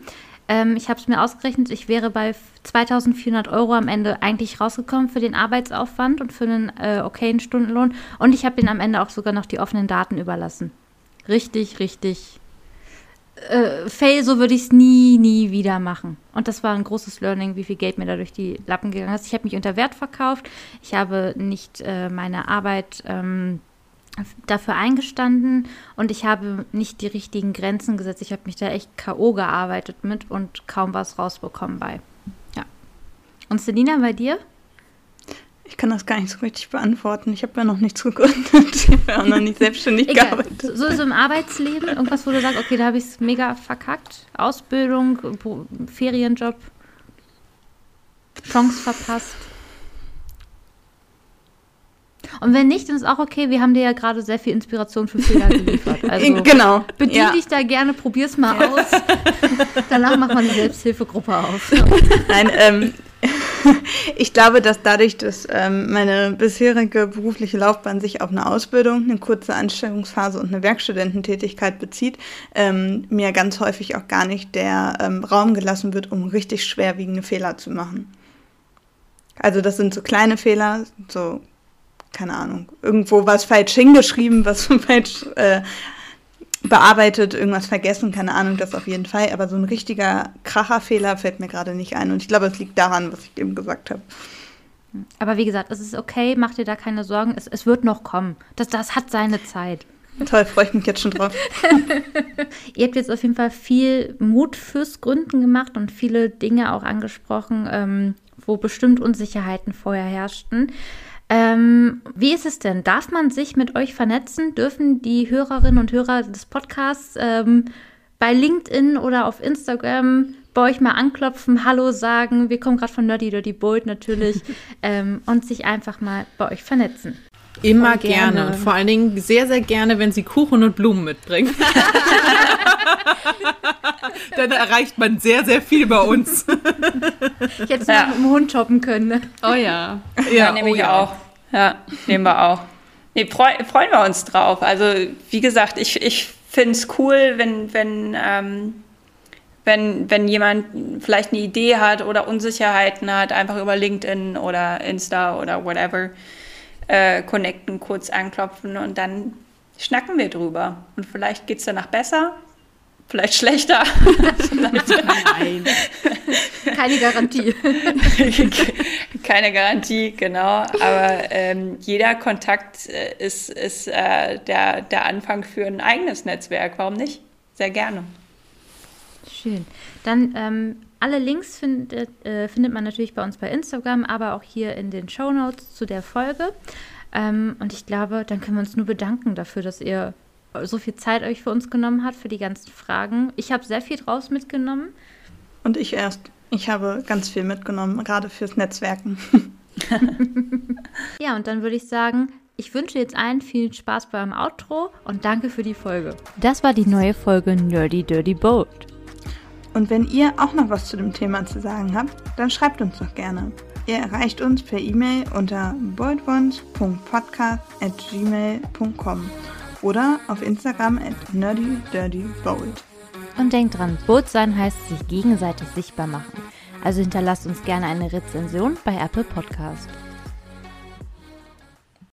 Ähm, ich habe es mir ausgerechnet, ich wäre bei 2400 Euro am Ende eigentlich rausgekommen für den Arbeitsaufwand und für einen äh, okayen Stundenlohn. Und ich habe ihnen am Ende auch sogar noch die offenen Daten überlassen. Richtig, richtig äh, Fail, so würde ich es nie, nie wieder machen. Und das war ein großes Learning, wie viel Geld mir da durch die Lappen gegangen ist. Ich habe mich unter Wert verkauft. Ich habe nicht äh, meine Arbeit ähm, dafür eingestanden und ich habe nicht die richtigen Grenzen gesetzt. Ich habe mich da echt K.O. gearbeitet mit und kaum was rausbekommen bei. Ja. Und Selina, bei dir? Ich kann das gar nicht so richtig beantworten. Ich habe ja noch nichts gegründet. Ich habe ja auch noch nicht selbstständig Egal. gearbeitet. So, so im Arbeitsleben, irgendwas, wo du sagst, okay, da habe ich es mega verkackt. Ausbildung, Ferienjob, Chance verpasst. Und wenn nicht, dann ist auch okay. Wir haben dir ja gerade sehr viel Inspiration für Fehler geliefert. Also genau. bedien ja. dich da gerne, probier's mal aus. Danach macht man eine Selbsthilfegruppe auf. Nein, ähm, ich glaube, dass dadurch, dass ähm, meine bisherige berufliche Laufbahn sich auf eine Ausbildung, eine kurze Anstellungsphase und eine Werkstudententätigkeit bezieht, ähm, mir ganz häufig auch gar nicht der ähm, Raum gelassen wird, um richtig schwerwiegende Fehler zu machen. Also das sind so kleine Fehler, so, keine Ahnung, irgendwo was falsch hingeschrieben, was falsch äh, bearbeitet, irgendwas vergessen, keine Ahnung, das auf jeden Fall. Aber so ein richtiger Kracherfehler fällt mir gerade nicht ein. Und ich glaube, es liegt daran, was ich eben gesagt habe. Aber wie gesagt, es ist okay, mach dir da keine Sorgen. Es, es wird noch kommen. Das, das hat seine Zeit. Toll, freue ich mich jetzt schon drauf. Ihr habt jetzt auf jeden Fall viel Mut fürs Gründen gemacht und viele Dinge auch angesprochen, ähm, wo bestimmt Unsicherheiten vorher herrschten. Ähm, wie ist es denn? Darf man sich mit euch vernetzen? Dürfen die Hörerinnen und Hörer des Podcasts ähm, bei LinkedIn oder auf Instagram bei euch mal anklopfen, Hallo sagen? Wir kommen gerade von Nerdy Dirty Bold natürlich ähm, und sich einfach mal bei euch vernetzen. Immer gerne. gerne. Und vor allen Dingen sehr, sehr gerne, wenn sie Kuchen und Blumen mitbringen. Dann erreicht man sehr, sehr viel bei uns. Ich hätte es Ja. noch mit dem Hund shoppen können. Ne? Oh ja. Ja, nehme oh ich auch. Ja, nehmen wir auch. Nee, freu, freuen wir uns drauf. Also, wie gesagt, ich, ich finde es cool, wenn, wenn, ähm, wenn, wenn jemand vielleicht eine Idee hat oder Unsicherheiten hat, einfach über LinkedIn oder Insta oder whatever äh, connecten, kurz anklopfen und dann schnacken wir drüber. Und vielleicht geht es danach besser, vielleicht schlechter. Nein. Keine Garantie. Keine Garantie, genau. Aber ähm, jeder Kontakt äh, ist, ist äh, der, der Anfang für ein eigenes Netzwerk. Warum nicht? Sehr gerne. Schön. Dann ähm, alle Links findet, äh, findet man natürlich bei uns bei Instagram, aber auch hier in den Show Notes zu der Folge. Ähm, und ich glaube, dann können wir uns nur bedanken dafür, dass ihr so viel Zeit euch für uns genommen habt, für die ganzen Fragen. Ich habe sehr viel draus mitgenommen. Und ich erst. Ich habe ganz viel mitgenommen, gerade fürs Netzwerken. ja, und dann würde ich sagen, ich wünsche jetzt allen viel Spaß beim Outro und danke für die Folge. Das war die neue Folge Nerdy Dirty Boat. Und wenn ihr auch noch was zu dem Thema zu sagen habt, dann schreibt uns doch gerne. Ihr erreicht uns per E-Mail unter boldones.podcast.gmail.com oder auf Instagram at nerdydirtybold. Und denkt dran, Boot sein heißt sich gegenseitig sichtbar machen. Also hinterlasst uns gerne eine Rezension bei Apple Podcast.